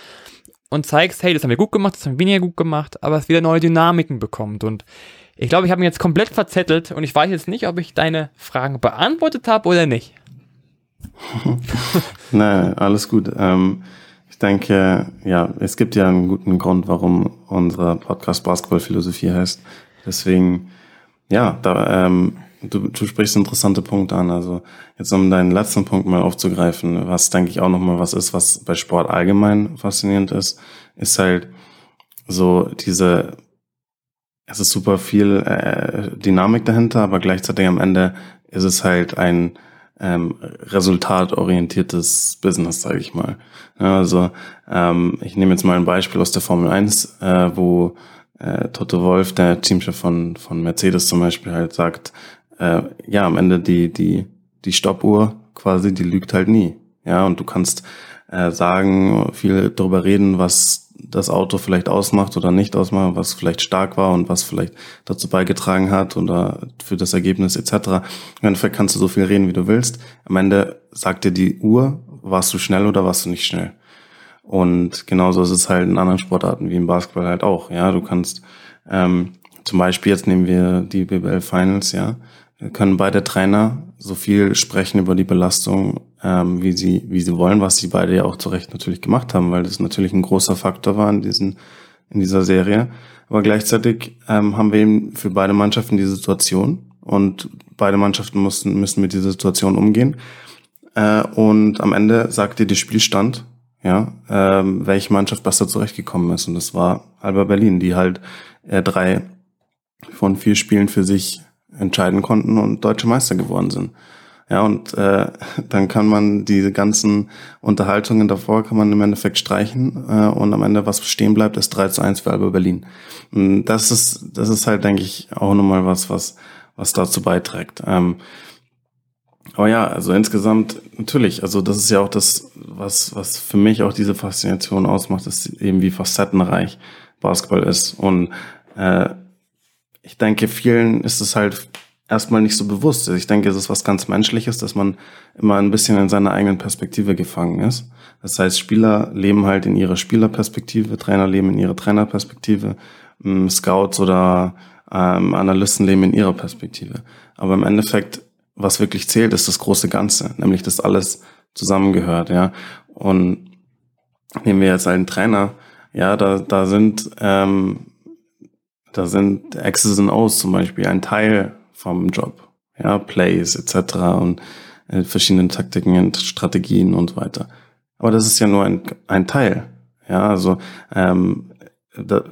und zeigst, hey, das haben wir gut gemacht, das haben wir weniger gut gemacht, aber es wieder neue Dynamiken bekommt. Und ich glaube, ich habe mich jetzt komplett verzettelt und ich weiß jetzt nicht, ob ich deine Fragen beantwortet habe oder nicht. [LAUGHS] Nein, alles gut. Ähm, ich denke, ja, es gibt ja einen guten Grund, warum unser Podcast Basketball-Philosophie heißt. Deswegen, ja, da, ähm, du, du sprichst interessante Punkte an. Also jetzt um deinen letzten Punkt mal aufzugreifen, was denke ich auch nochmal was ist, was bei Sport allgemein faszinierend ist, ist halt so diese, es ist super viel äh, Dynamik dahinter, aber gleichzeitig am Ende ist es halt ein ähm, resultatorientiertes Business, sage ich mal. Ja, also ähm, ich nehme jetzt mal ein Beispiel aus der Formel 1, äh, wo äh, Toto Wolf, der Teamchef von, von Mercedes zum Beispiel, halt sagt, äh, ja, am Ende die, die, die Stoppuhr quasi, die lügt halt nie. Ja, und du kannst äh, sagen, viel darüber reden, was das Auto vielleicht ausmacht oder nicht ausmacht, was vielleicht stark war und was vielleicht dazu beigetragen hat oder für das Ergebnis etc. Im Endeffekt kannst du so viel reden, wie du willst. Am Ende sagt dir die Uhr, warst du schnell oder warst du nicht schnell. Und genauso ist es halt in anderen Sportarten wie im Basketball halt auch. Ja, du kannst ähm, zum Beispiel jetzt nehmen wir die BBL Finals, ja, können beide Trainer so viel sprechen über die Belastung, ähm, wie sie wie sie wollen, was sie beide ja auch zu Recht natürlich gemacht haben, weil das natürlich ein großer Faktor war in diesen in dieser Serie. Aber gleichzeitig ähm, haben wir eben für beide Mannschaften die Situation und beide Mannschaften mussten müssen mit dieser Situation umgehen. Äh, und am Ende sagt dir die Spielstand, ja, ähm, welche Mannschaft besser zurechtgekommen ist. Und das war Alba Berlin, die halt äh, drei von vier Spielen für sich entscheiden konnten und deutsche Meister geworden sind. Ja, und äh, [LAUGHS] dann kann man diese ganzen Unterhaltungen davor kann man im Endeffekt streichen äh, und am Ende, was stehen bleibt, ist 3 zu 1 für Alba Berlin. Und das ist, das ist halt, denke ich, auch nochmal was, was, was dazu beiträgt. Ähm, aber ja, also insgesamt natürlich, also das ist ja auch das, was, was für mich auch diese Faszination ausmacht, ist eben wie facettenreich Basketball ist. Und äh, ich denke, vielen ist es halt erstmal nicht so bewusst. Ich denke, es ist was ganz Menschliches, dass man immer ein bisschen in seiner eigenen Perspektive gefangen ist. Das heißt, Spieler leben halt in ihrer Spielerperspektive, Trainer leben in ihrer Trainerperspektive, ähm, Scouts oder ähm, Analysten leben in ihrer Perspektive. Aber im Endeffekt, was wirklich zählt, ist das große Ganze, nämlich dass alles zusammengehört, ja. Und nehmen wir jetzt einen Trainer, ja, da, da sind, ähm, da sind X's und O's zum Beispiel ein Teil vom Job. Ja, Plays etc. und äh, verschiedene Taktiken und Strategien und so weiter. Aber das ist ja nur ein, ein Teil. Ja, also ähm, da,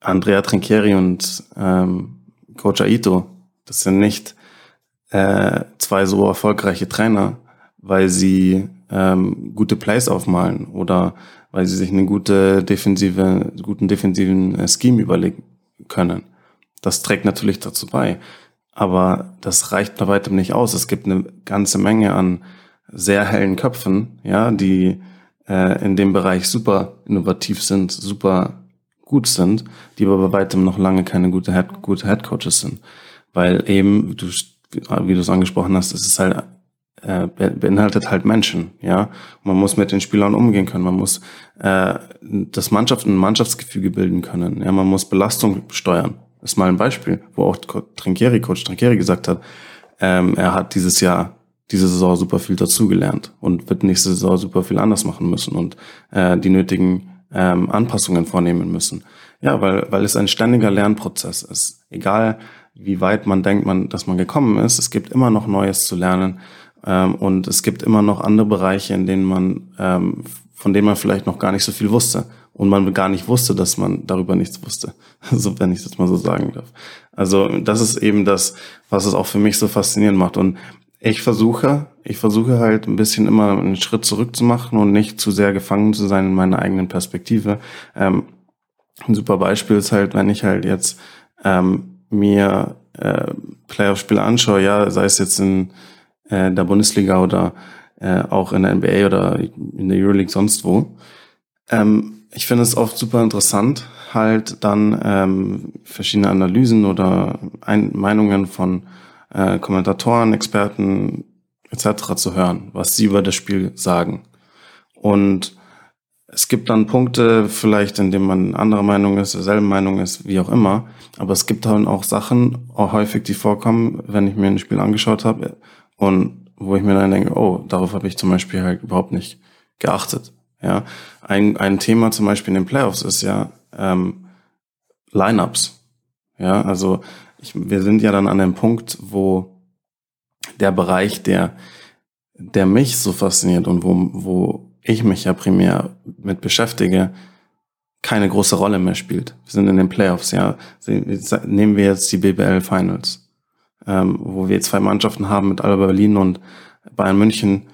Andrea Trinchieri und ähm, Coach Aito, das sind nicht äh, zwei so erfolgreiche Trainer, weil sie ähm, gute Plays aufmalen oder weil sie sich eine gute defensive, guten defensiven äh, Scheme überlegen können. Das trägt natürlich dazu bei. Aber das reicht bei weitem nicht aus. Es gibt eine ganze Menge an sehr hellen Köpfen, ja, die äh, in dem Bereich super innovativ sind, super gut sind, die aber bei weitem noch lange keine gute Head, gute Head Coaches sind. Weil eben, du, wie du es angesprochen hast, es ist halt äh, beinhaltet halt Menschen, ja. Man muss mit den Spielern umgehen können, man muss äh, das Mannschaft ein Mannschaftsgefüge bilden können, ja, man muss Belastung steuern. Das ist mal ein Beispiel, wo auch Trinkieri, Coach Trinkieri gesagt hat, ähm, er hat dieses Jahr, diese Saison super viel dazugelernt und wird nächste Saison super viel anders machen müssen und äh, die nötigen ähm, Anpassungen vornehmen müssen. Ja, weil, weil es ein ständiger Lernprozess ist. Egal, wie weit man denkt, man, dass man gekommen ist, es gibt immer noch Neues zu lernen ähm, und es gibt immer noch andere Bereiche, in denen man, ähm, von denen man vielleicht noch gar nicht so viel wusste und man gar nicht wusste, dass man darüber nichts wusste. [LAUGHS] So, wenn ich das mal so sagen darf. Also, das ist eben das, was es auch für mich so faszinierend macht. Und ich versuche, ich versuche halt ein bisschen immer einen Schritt zurück zu machen und nicht zu sehr gefangen zu sein in meiner eigenen Perspektive. Ähm, ein super Beispiel ist halt, wenn ich halt jetzt ähm, mir äh, Playoff-Spiele anschaue, ja, sei es jetzt in äh, der Bundesliga oder äh, auch in der NBA oder in der Euroleague sonst wo. Ähm, ich finde es oft super interessant, halt dann ähm, verschiedene Analysen oder Ein Meinungen von äh, Kommentatoren, Experten etc. zu hören, was sie über das Spiel sagen. Und es gibt dann Punkte, vielleicht, in denen man anderer Meinung ist, derselben Meinung ist, wie auch immer. Aber es gibt dann auch Sachen, auch häufig, die vorkommen, wenn ich mir ein Spiel angeschaut habe und wo ich mir dann denke, oh, darauf habe ich zum Beispiel halt überhaupt nicht geachtet. Ja, ein, ein Thema zum Beispiel in den Playoffs ist ja ähm, Lineups. Ja, also ich, wir sind ja dann an dem Punkt, wo der Bereich, der, der mich so fasziniert und wo, wo ich mich ja primär mit beschäftige, keine große Rolle mehr spielt. Wir sind in den Playoffs, ja. Nehmen wir jetzt die BBL Finals, ähm, wo wir zwei Mannschaften haben mit Alba Berlin und Bayern München,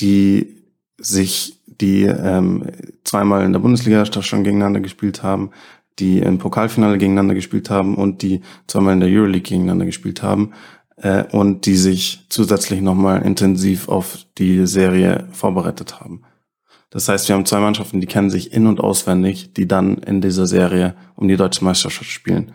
die sich die ähm, zweimal in der Bundesliga schon gegeneinander gespielt haben, die im Pokalfinale gegeneinander gespielt haben und die zweimal in der Euroleague gegeneinander gespielt haben äh, und die sich zusätzlich nochmal intensiv auf die Serie vorbereitet haben. Das heißt, wir haben zwei Mannschaften, die kennen sich in- und auswendig, die dann in dieser Serie um die deutsche Meisterschaft spielen.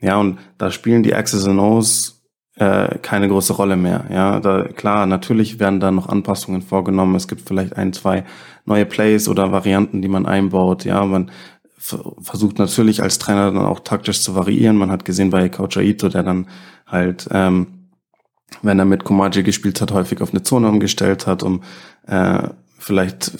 Ja, und da spielen die X's and O's äh, keine große Rolle mehr. Ja, da klar, natürlich werden da noch Anpassungen vorgenommen. Es gibt vielleicht ein, zwei neue Plays oder Varianten, die man einbaut. Ja, man versucht natürlich als Trainer dann auch taktisch zu variieren. Man hat gesehen bei Coach Aito, der dann halt, ähm, wenn er mit Komaji gespielt hat, häufig auf eine Zone umgestellt hat, um äh, vielleicht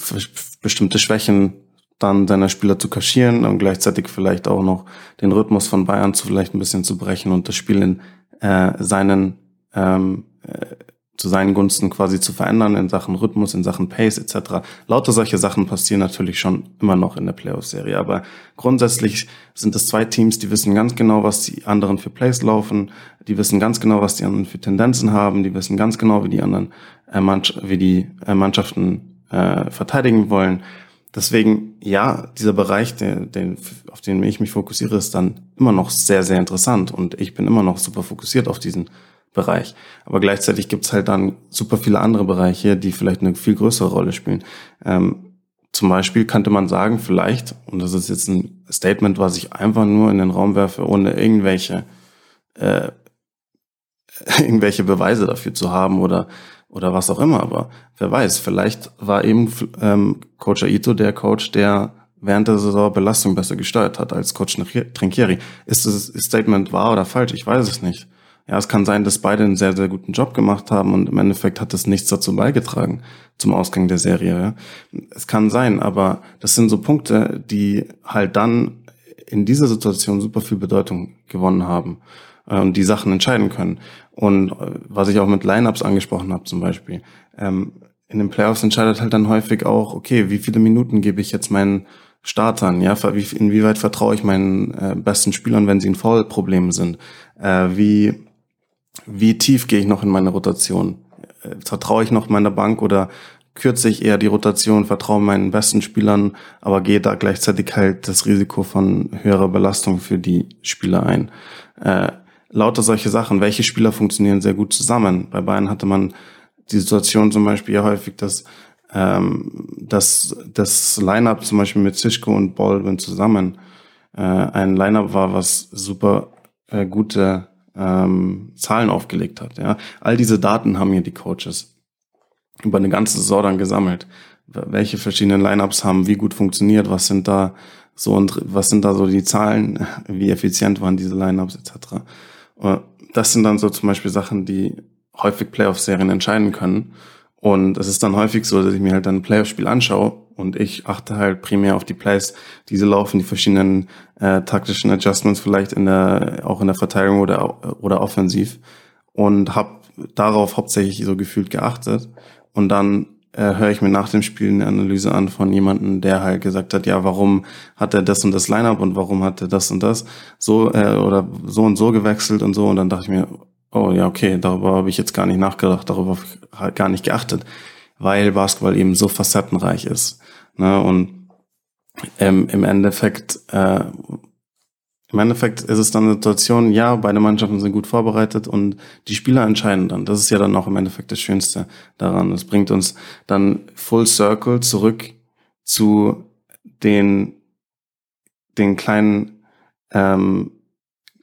bestimmte Schwächen dann seiner Spieler zu kaschieren und gleichzeitig vielleicht auch noch den Rhythmus von Bayern zu vielleicht ein bisschen zu brechen und das Spiel in äh, seinen ähm, äh, zu seinen Gunsten quasi zu verändern in Sachen Rhythmus, in Sachen Pace etc. Lauter solche Sachen passieren natürlich schon immer noch in der Playoff-Serie, aber grundsätzlich sind es zwei Teams, die wissen ganz genau, was die anderen für Plays laufen, die wissen ganz genau, was die anderen für Tendenzen haben, die wissen ganz genau, wie die anderen äh, Mannschaft, wie die äh, Mannschaften äh, verteidigen wollen. Deswegen, ja, dieser Bereich, der, den, auf den ich mich fokussiere, ist dann immer noch sehr, sehr interessant und ich bin immer noch super fokussiert auf diesen Bereich. Aber gleichzeitig gibt's halt dann super viele andere Bereiche, die vielleicht eine viel größere Rolle spielen. Ähm, zum Beispiel könnte man sagen, vielleicht, und das ist jetzt ein Statement, was ich einfach nur in den Raum werfe, ohne irgendwelche, äh, [LAUGHS] irgendwelche Beweise dafür zu haben oder, oder was auch immer. Aber wer weiß, vielleicht war eben ähm, Coach Aito der Coach, der während der Saison Belastung besser gesteuert hat als Coach Trinkieri. Ist das Statement wahr oder falsch? Ich weiß es nicht. Ja, es kann sein, dass beide einen sehr, sehr guten Job gemacht haben und im Endeffekt hat das nichts dazu beigetragen zum Ausgang der Serie. Ja. Es kann sein, aber das sind so Punkte, die halt dann in dieser Situation super viel Bedeutung gewonnen haben äh, und die Sachen entscheiden können. Und äh, was ich auch mit Lineups angesprochen habe zum Beispiel, ähm, in den Playoffs entscheidet halt dann häufig auch, okay, wie viele Minuten gebe ich jetzt meinen Startern, ja, inwieweit vertraue ich meinen äh, besten Spielern, wenn sie in Foul-Problemen sind, äh, wie wie tief gehe ich noch in meine Rotation? Äh, vertraue ich noch meiner Bank oder kürze ich eher die Rotation, vertraue meinen besten Spielern, aber gehe da gleichzeitig halt das Risiko von höherer Belastung für die Spieler ein. Äh, lauter solche Sachen. Welche Spieler funktionieren sehr gut zusammen? Bei Bayern hatte man die Situation zum Beispiel ja häufig, dass ähm, dass das Lineup zum Beispiel mit Zischko und Baldwin zusammen äh, ein Lineup war, was super äh, gute ähm, Zahlen aufgelegt hat. Ja, all diese Daten haben hier die Coaches über eine ganze Saison dann gesammelt. Welche verschiedenen Lineups haben wie gut funktioniert? Was sind da so und was sind da so die Zahlen? Wie effizient waren diese Lineups etc. Das sind dann so zum Beispiel Sachen, die häufig Playoff-Serien entscheiden können. Und es ist dann häufig so, dass ich mir halt dann ein Playoff-Spiel anschaue und ich achte halt primär auf die Plays, diese laufen, die verschiedenen äh, taktischen Adjustments vielleicht in der, auch in der Verteidigung oder, oder offensiv und habe darauf hauptsächlich so gefühlt geachtet. Und dann äh, höre ich mir nach dem Spiel eine Analyse an von jemandem, der halt gesagt hat, ja, warum hat er das und das Lineup und warum hat er das und das so äh, oder so und so gewechselt und so. Und dann dachte ich mir, oh ja, okay, darüber habe ich jetzt gar nicht nachgedacht, darüber halt gar nicht geachtet, weil Basketball eben so facettenreich ist. Ne? Und ähm, im Endeffekt, äh, im Endeffekt ist es dann eine Situation, ja, beide Mannschaften sind gut vorbereitet und die Spieler entscheiden dann. Das ist ja dann auch im Endeffekt das Schönste daran. Das bringt uns dann full circle zurück zu den, den kleinen, ähm,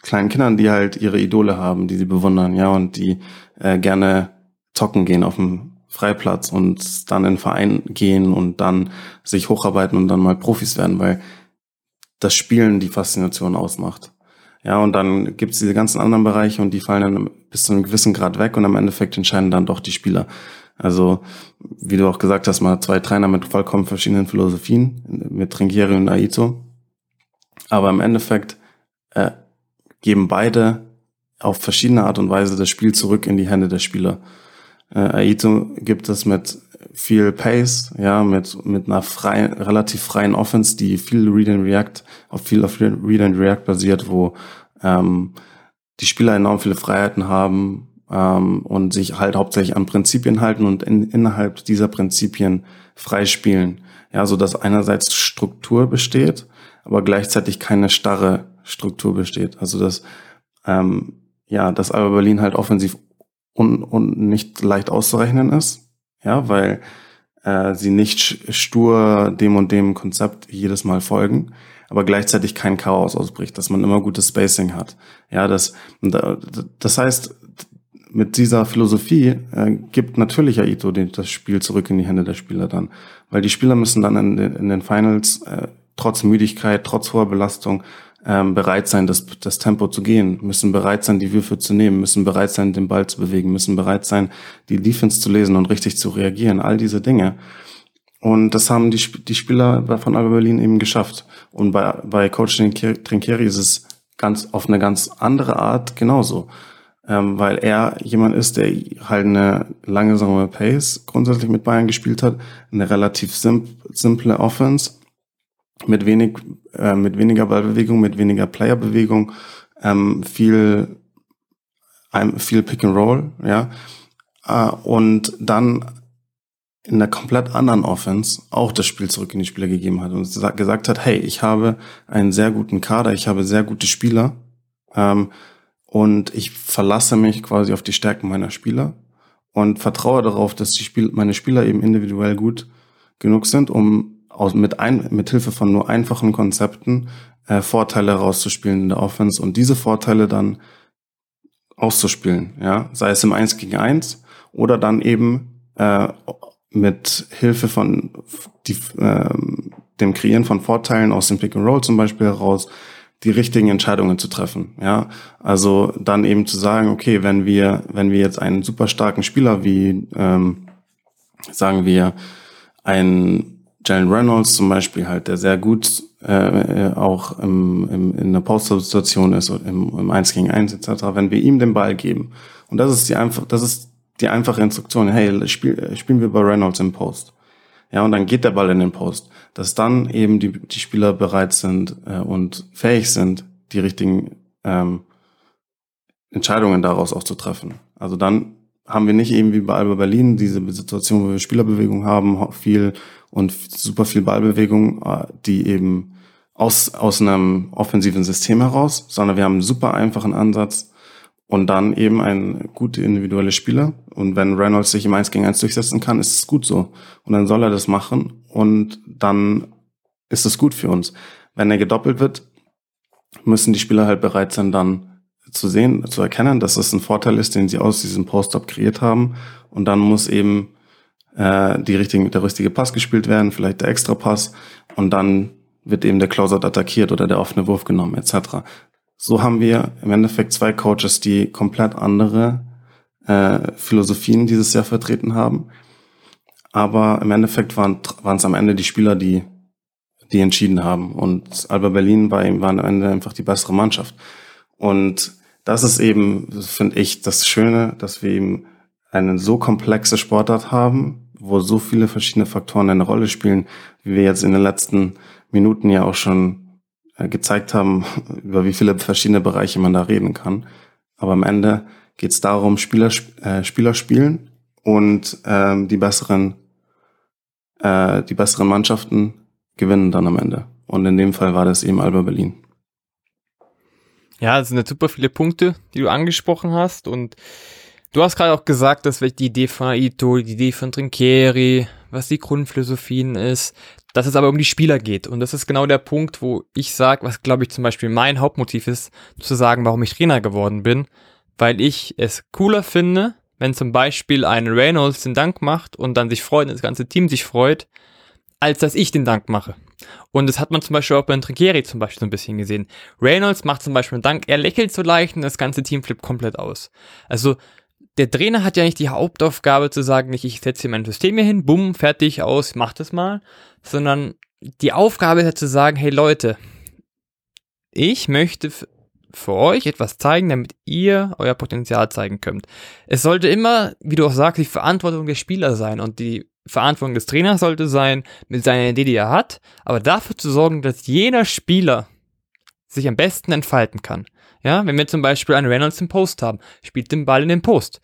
kleinen Kindern, die halt ihre Idole haben, die sie bewundern, ja, und die äh, gerne zocken gehen auf dem Freiplatz und dann in den Verein gehen und dann sich hocharbeiten und dann mal Profis werden, weil das Spielen die Faszination ausmacht. Ja, und dann gibt's diese ganzen anderen Bereiche und die fallen dann bis zu einem gewissen Grad weg und am Endeffekt entscheiden dann doch die Spieler. Also, wie du auch gesagt hast, mal zwei Trainer mit vollkommen verschiedenen Philosophien, mit Trinkieri und Aito. Aber im Endeffekt äh, geben beide auf verschiedene Art und Weise das Spiel zurück in die Hände der Spieler. Äh, Aito gibt es mit viel Pace, ja, mit, mit einer freien, relativ freien Offense, die viel Read and React, auf viel auf Read and React basiert, wo ähm, die Spieler enorm viele Freiheiten haben ähm, und sich halt hauptsächlich an Prinzipien halten und in, innerhalb dieser Prinzipien freispielen. Ja, so dass einerseits Struktur besteht, aber gleichzeitig keine starre Struktur besteht. Also dass ähm, ja, dass Alba Berlin halt offensiv und, und nicht leicht auszurechnen ist, ja, weil äh, sie nicht stur dem und dem Konzept jedes Mal folgen, aber gleichzeitig kein Chaos ausbricht, dass man immer gutes Spacing hat. Ja, das, das heißt, mit dieser Philosophie äh, gibt natürlich Aito das Spiel zurück in die Hände der Spieler dann, weil die Spieler müssen dann in den, in den Finals äh, trotz Müdigkeit, trotz hoher Belastung ähm, bereit sein, das, das Tempo zu gehen, müssen bereit sein, die Würfe zu nehmen, müssen bereit sein, den Ball zu bewegen, müssen bereit sein, die Defense zu lesen und richtig zu reagieren. All diese Dinge. Und das haben die, die Spieler von Alba Berlin eben geschafft. Und bei, bei Coach Trinkieri ist es ganz auf eine ganz andere Art genauso. ähm, weil er jemand ist, der halt eine langsame Pace grundsätzlich mit Bayern gespielt hat, eine relativ simp simple Offense mit wenig, äh, mit weniger Ballbewegung, mit weniger Playerbewegung, ähm, viel, ähm, viel Pick and Roll, ja, äh, und dann in einer komplett anderen Offense auch das Spiel zurück in die Spieler gegeben hat und gesagt hat, hey, ich habe einen sehr guten Kader, ich habe sehr gute Spieler ähm, und ich verlasse mich quasi auf die Stärken meiner Spieler und vertraue darauf, dass die Spiel meine Spieler eben individuell gut genug sind, um aus, mit, ein, mit Hilfe von nur einfachen Konzepten äh, Vorteile rauszuspielen in der Offense und diese Vorteile dann auszuspielen, ja, sei es im 1 gegen 1 oder dann eben äh, mit Hilfe von die, äh, dem Kreieren von Vorteilen aus dem Pick and Roll zum Beispiel heraus die richtigen Entscheidungen zu treffen. Ja, also dann eben zu sagen, okay, wenn wir wenn wir jetzt einen super starken Spieler wie ähm, sagen wir ein Jalen Reynolds zum Beispiel halt, der sehr gut äh, auch im, im, in der Post-Situation ist, im, im 1 gegen 1 etc., wenn wir ihm den Ball geben. Und das ist die einfach, das ist die einfache Instruktion, hey, spiel, spielen wir bei Reynolds im Post. Ja, und dann geht der Ball in den Post. Dass dann eben die, die Spieler bereit sind äh, und fähig sind, die richtigen ähm, Entscheidungen daraus auch zu treffen. Also dann haben wir nicht eben wie bei Alba Berlin diese Situation, wo wir Spielerbewegung haben, viel und super viel Ballbewegung, äh, die eben aus, aus einem offensiven System heraus, sondern wir haben einen super einfachen Ansatz, und dann eben ein gute individuelle Spieler. Und wenn Reynolds sich im 1 gegen 1 durchsetzen kann, ist es gut so. Und dann soll er das machen und dann ist es gut für uns. Wenn er gedoppelt wird, müssen die Spieler halt bereit sein, dann zu sehen, zu erkennen, dass es ein Vorteil ist, den sie aus diesem Post-Up kreiert haben. Und dann muss eben äh, die richtigen, der richtige Pass gespielt werden, vielleicht der extra Pass. Und dann wird eben der Closeout attackiert oder der offene Wurf genommen, etc. So haben wir im Endeffekt zwei Coaches, die komplett andere äh, Philosophien dieses Jahr vertreten haben. Aber im Endeffekt waren es am Ende die Spieler, die, die entschieden haben. Und Alba Berlin war, war am Ende einfach die bessere Mannschaft. Und das ist eben, finde ich, das Schöne, dass wir eben eine so komplexe Sportart haben, wo so viele verschiedene Faktoren eine Rolle spielen, wie wir jetzt in den letzten Minuten ja auch schon äh, gezeigt haben, [LAUGHS] über wie viele verschiedene Bereiche man da reden kann. Aber am Ende geht es darum, Spieler, äh, Spieler spielen und ähm, die besseren äh, die besseren Mannschaften gewinnen dann am Ende. Und in dem Fall war das eben Alba Berlin. Ja, es sind super viele Punkte, die du angesprochen hast. Und du hast gerade auch gesagt, dass die Idee von Aito, die Idee von Trinkieri, was die Grundphilosophien ist, dass es aber um die Spieler geht. Und das ist genau der Punkt, wo ich sage, was glaube ich zum Beispiel mein Hauptmotiv ist, zu sagen, warum ich Trainer geworden bin, weil ich es cooler finde, wenn zum Beispiel ein Reynolds den Dank macht und dann sich freut und das ganze Team sich freut, als dass ich den Dank mache. Und das hat man zum Beispiel auch bei Trinkieri zum Beispiel so ein bisschen gesehen. Reynolds macht zum Beispiel einen Dank, er lächelt so leicht und das ganze Team flippt komplett aus. Also der Trainer hat ja nicht die Hauptaufgabe zu sagen, nicht ich setze hier mein System hier hin, bumm, fertig, aus, mach das mal, sondern die Aufgabe ist ja zu sagen, hey Leute, ich möchte für euch etwas zeigen, damit ihr euer Potenzial zeigen könnt. Es sollte immer, wie du auch sagst, die Verantwortung der Spieler sein und die Verantwortung des Trainers sollte sein, mit seiner Idee, die er hat, aber dafür zu sorgen, dass jeder Spieler sich am besten entfalten kann. Ja, wenn wir zum Beispiel einen Reynolds im Post haben, spielt den Ball in den Post.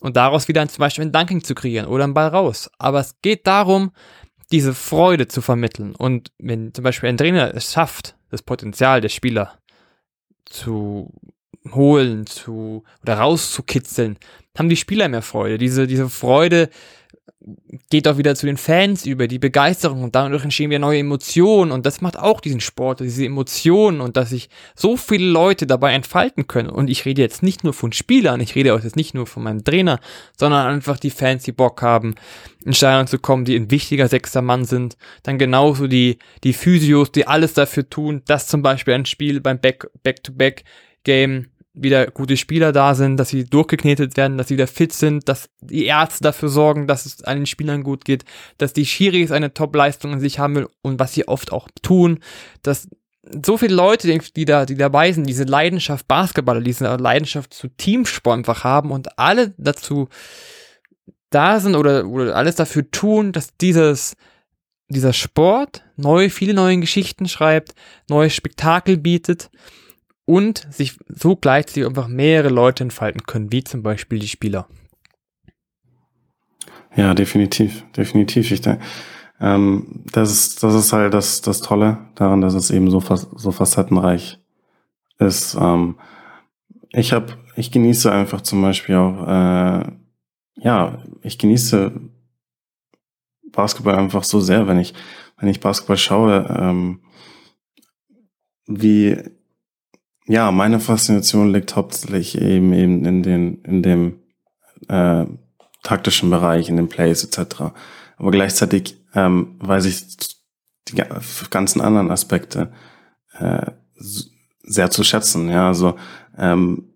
Und daraus wieder zum Beispiel ein Dunking zu kreieren oder einen Ball raus. Aber es geht darum, diese Freude zu vermitteln. Und wenn zum Beispiel ein Trainer es schafft, das Potenzial der Spieler zu holen, zu oder rauszukitzeln, haben die Spieler mehr Freude. Diese, diese Freude geht auch wieder zu den Fans über, die Begeisterung und dadurch entstehen wieder neue Emotionen und das macht auch diesen Sport, diese Emotionen und dass sich so viele Leute dabei entfalten können. Und ich rede jetzt nicht nur von Spielern, ich rede auch jetzt nicht nur von meinem Trainer, sondern einfach die Fans, die Bock haben, in Stadion zu kommen, die ein wichtiger sechster Mann sind, dann genauso die, die Physios, die alles dafür tun, dass zum Beispiel ein Spiel beim Back-to-Back-Game wieder gute Spieler da sind, dass sie durchgeknetet werden, dass sie wieder fit sind, dass die Ärzte dafür sorgen, dass es allen Spielern gut geht, dass die Schiris eine Top-Leistung in sich haben will und was sie oft auch tun, dass so viele Leute, die, da, die dabei sind, diese Leidenschaft Basketballer, diese Leidenschaft zu Teamsport einfach haben und alle dazu da sind oder, oder alles dafür tun, dass dieses, dieser Sport neue, viele neue Geschichten schreibt, neue Spektakel bietet und sich so gleichzeitig einfach mehrere Leute entfalten können, wie zum Beispiel die Spieler. Ja, definitiv, definitiv. Ich denke, ähm, das ist, das ist halt das, das Tolle daran, dass es eben so, so facettenreich ist. Ähm, ich habe, ich genieße einfach zum Beispiel auch, äh, ja, ich genieße Basketball einfach so sehr, wenn ich, wenn ich Basketball schaue, ähm, wie, ja, meine Faszination liegt hauptsächlich eben eben in den, in dem äh, taktischen Bereich, in den Plays etc. Aber gleichzeitig ähm, weiß ich die ganzen anderen Aspekte äh, sehr zu schätzen. Ja, also ähm,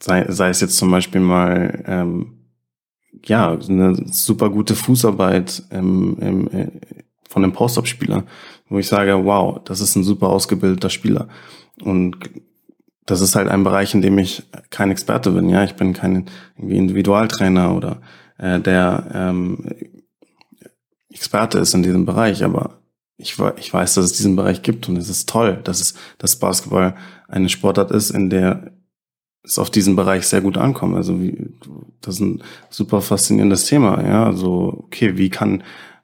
sei, sei es jetzt zum Beispiel mal ähm, ja eine super gute Fußarbeit im, im, äh, von einem Post-up-Spieler, wo ich sage, wow, das ist ein super ausgebildeter Spieler und das ist halt ein Bereich, in dem ich kein Experte bin. Ja, ich bin kein irgendwie Individualtrainer oder äh, der ähm, Experte ist in diesem Bereich, aber ich, ich weiß, dass es diesen Bereich gibt und es ist toll, dass es, dass Basketball eine Sportart ist, in der es auf diesen Bereich sehr gut ankommt. Also wie, das ist ein super faszinierendes Thema. Ja, also okay, wie kann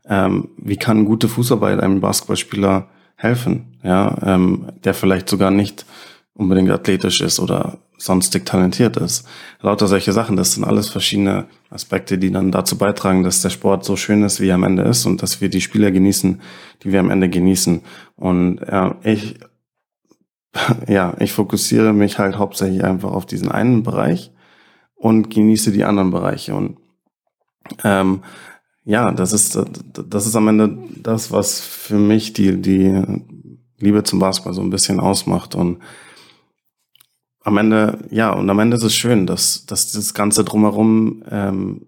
ähm, wie kann gute Fußarbeit einem Basketballspieler helfen? Ja, ähm, der vielleicht sogar nicht unbedingt athletisch ist oder sonstig talentiert ist. Lauter solche Sachen, das sind alles verschiedene Aspekte, die dann dazu beitragen, dass der Sport so schön ist, wie er am Ende ist und dass wir die Spieler genießen, die wir am Ende genießen. Und ja, ich, [LAUGHS] ja, ich fokussiere mich halt hauptsächlich einfach auf diesen einen Bereich und genieße die anderen Bereiche. Und ähm, ja, das ist, das ist am Ende das, was für mich die, die Liebe zum Basketball so ein bisschen ausmacht. Und am Ende, ja, und am Ende ist es schön, dass, dass das Ganze drumherum ähm,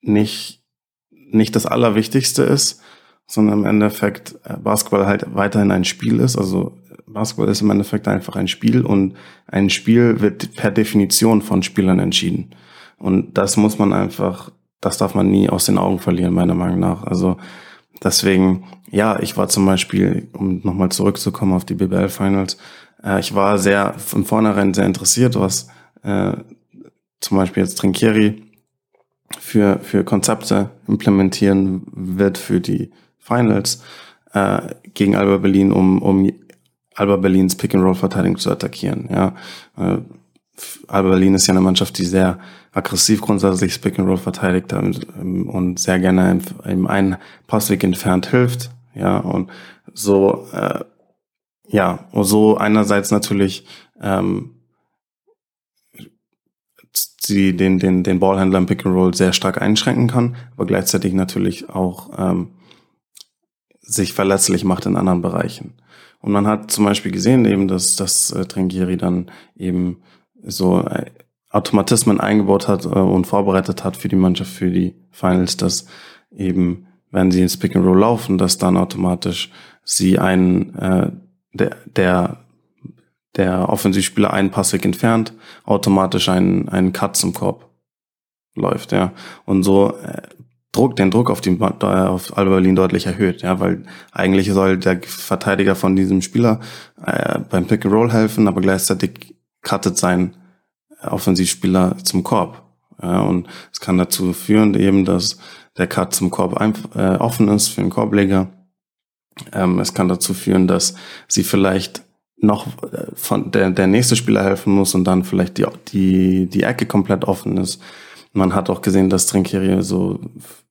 nicht, nicht das Allerwichtigste ist, sondern im Endeffekt äh, Basketball halt weiterhin ein Spiel ist. Also Basketball ist im Endeffekt einfach ein Spiel und ein Spiel wird per Definition von Spielern entschieden. Und das muss man einfach, das darf man nie aus den Augen verlieren, meiner Meinung nach. Also deswegen, ja, ich war zum Beispiel, um nochmal zurückzukommen auf die BBL Finals, äh, ich war sehr von vornherein sehr interessiert, was äh, zum Beispiel jetzt Trinkieri für, für Konzepte implementieren wird für die Finals äh, gegen Alba Berlin, um, um Alba Berlins Pick-and-Roll-Verteidigung zu attackieren. Ja. Äh, Alba Berlin ist ja eine Mannschaft, die sehr aggressiv grundsätzlich Pick and Roll verteidigt ähm, und sehr gerne im einen Passweg entfernt hilft. Ja, und so äh, ja, so einerseits natürlich ähm, sie den, den, den Ballhändler im Pick and Roll sehr stark einschränken kann, aber gleichzeitig natürlich auch ähm, sich verletzlich macht in anderen Bereichen. Und man hat zum Beispiel gesehen eben, dass, dass äh, Tringieri dann eben so äh, Automatismen eingebaut hat äh, und vorbereitet hat für die Mannschaft für die Finals, dass eben, wenn sie ins Pick and Roll laufen, dass dann automatisch sie einen äh, der, der, der Offensivspieler einen Passweg entfernt, automatisch einen, einen Cut zum Korb läuft, ja. Und so äh, Druck, den Druck auf, die, auf Alba Berlin deutlich erhöht, ja, weil eigentlich soll der Verteidiger von diesem Spieler äh, beim Pick and Roll helfen, aber gleichzeitig cuttet sein Offensivspieler zum Korb. Ja, und es kann dazu führen eben, dass der Cut zum Korb äh, offen ist für den Korbleger ähm, es kann dazu führen, dass sie vielleicht noch äh, von der, der nächste Spieler helfen muss und dann vielleicht die, die, die Ecke komplett offen ist. Man hat auch gesehen, dass Trinkieri so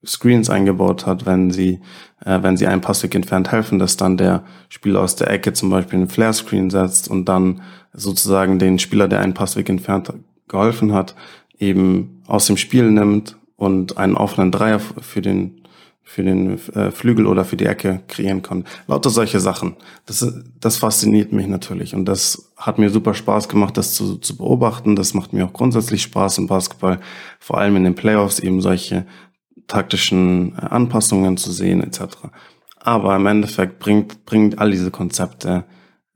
Screens eingebaut hat, wenn sie, äh, wenn sie einen Passweg entfernt helfen, dass dann der Spieler aus der Ecke zum Beispiel einen Flare-Screen setzt und dann sozusagen den Spieler, der einen Passweg entfernt geholfen hat, eben aus dem Spiel nimmt und einen offenen Dreier für den für den äh, Flügel oder für die Ecke kreieren kann. Lauter solche Sachen. Das, das fasziniert mich natürlich und das hat mir super Spaß gemacht, das zu, zu beobachten. Das macht mir auch grundsätzlich Spaß im Basketball, vor allem in den Playoffs eben solche taktischen äh, Anpassungen zu sehen etc. Aber im Endeffekt bringt, bringt all diese Konzepte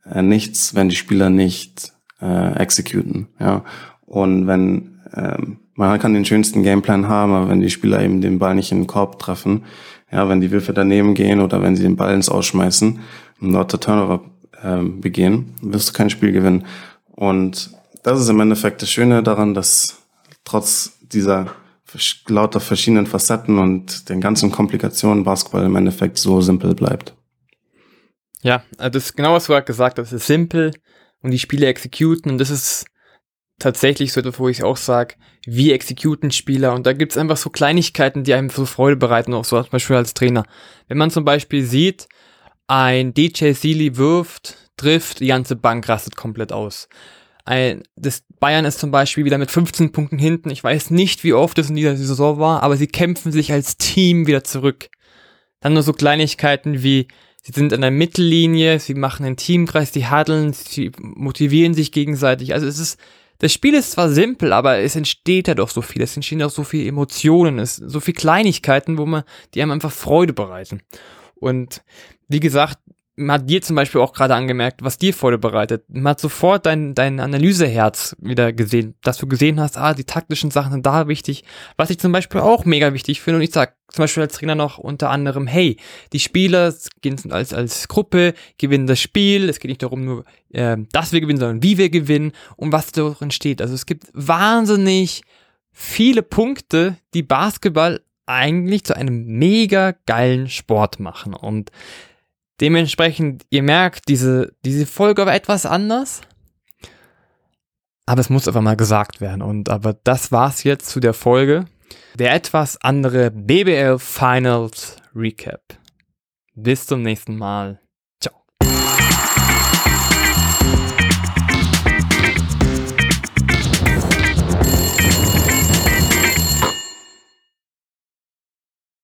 äh, nichts, wenn die Spieler nicht äh, executen. Ja. Und wenn ähm, man kann den schönsten Gameplan haben, aber wenn die Spieler eben den Ball nicht in den Korb treffen, ja, wenn die Würfe daneben gehen oder wenn sie den Ball ins Ausschmeißen und lauter Turnover ähm, begehen, wirst du kein Spiel gewinnen. Und das ist im Endeffekt das Schöne daran, dass trotz dieser lauter verschiedenen Facetten und den ganzen Komplikationen Basketball im Endeffekt so simpel bleibt. Ja, also das ist genau was du gerade gesagt hast. Es ist simpel und die Spiele exekuten und das ist tatsächlich so etwas, wo ich auch sage, wie exekuten Spieler und da gibt's einfach so Kleinigkeiten, die einem so Freude bereiten, auch so zum Beispiel als Trainer. Wenn man zum Beispiel sieht, ein DJ Sealy wirft, trifft, die ganze Bank rastet komplett aus. Ein, das Bayern ist zum Beispiel wieder mit 15 Punkten hinten. Ich weiß nicht, wie oft es in dieser Saison war, aber sie kämpfen sich als Team wieder zurück. Dann nur so Kleinigkeiten wie, sie sind an der Mittellinie, sie machen einen Teamkreis, die haddeln, sie motivieren sich gegenseitig. Also es ist, das Spiel ist zwar simpel, aber es entsteht ja doch so viel. Es entstehen auch so viele Emotionen, es so viele Kleinigkeiten, wo man, die einem einfach Freude bereiten. Und wie gesagt, man hat dir zum Beispiel auch gerade angemerkt, was dir Freude bereitet. Man hat sofort dein, dein Analyseherz wieder gesehen, dass du gesehen hast, ah, die taktischen Sachen sind da wichtig. Was ich zum Beispiel auch mega wichtig finde und ich sag zum Beispiel als Trainer noch unter anderem, hey, die Spieler gehen als, als Gruppe, gewinnen das Spiel. Es geht nicht darum nur, äh, dass wir gewinnen, sondern wie wir gewinnen und was darin steht. Also es gibt wahnsinnig viele Punkte, die Basketball eigentlich zu einem mega geilen Sport machen und Dementsprechend, ihr merkt, diese, diese Folge war etwas anders. Aber es muss einfach mal gesagt werden. Und aber das war's jetzt zu der Folge. Der etwas andere BBL Finals Recap. Bis zum nächsten Mal.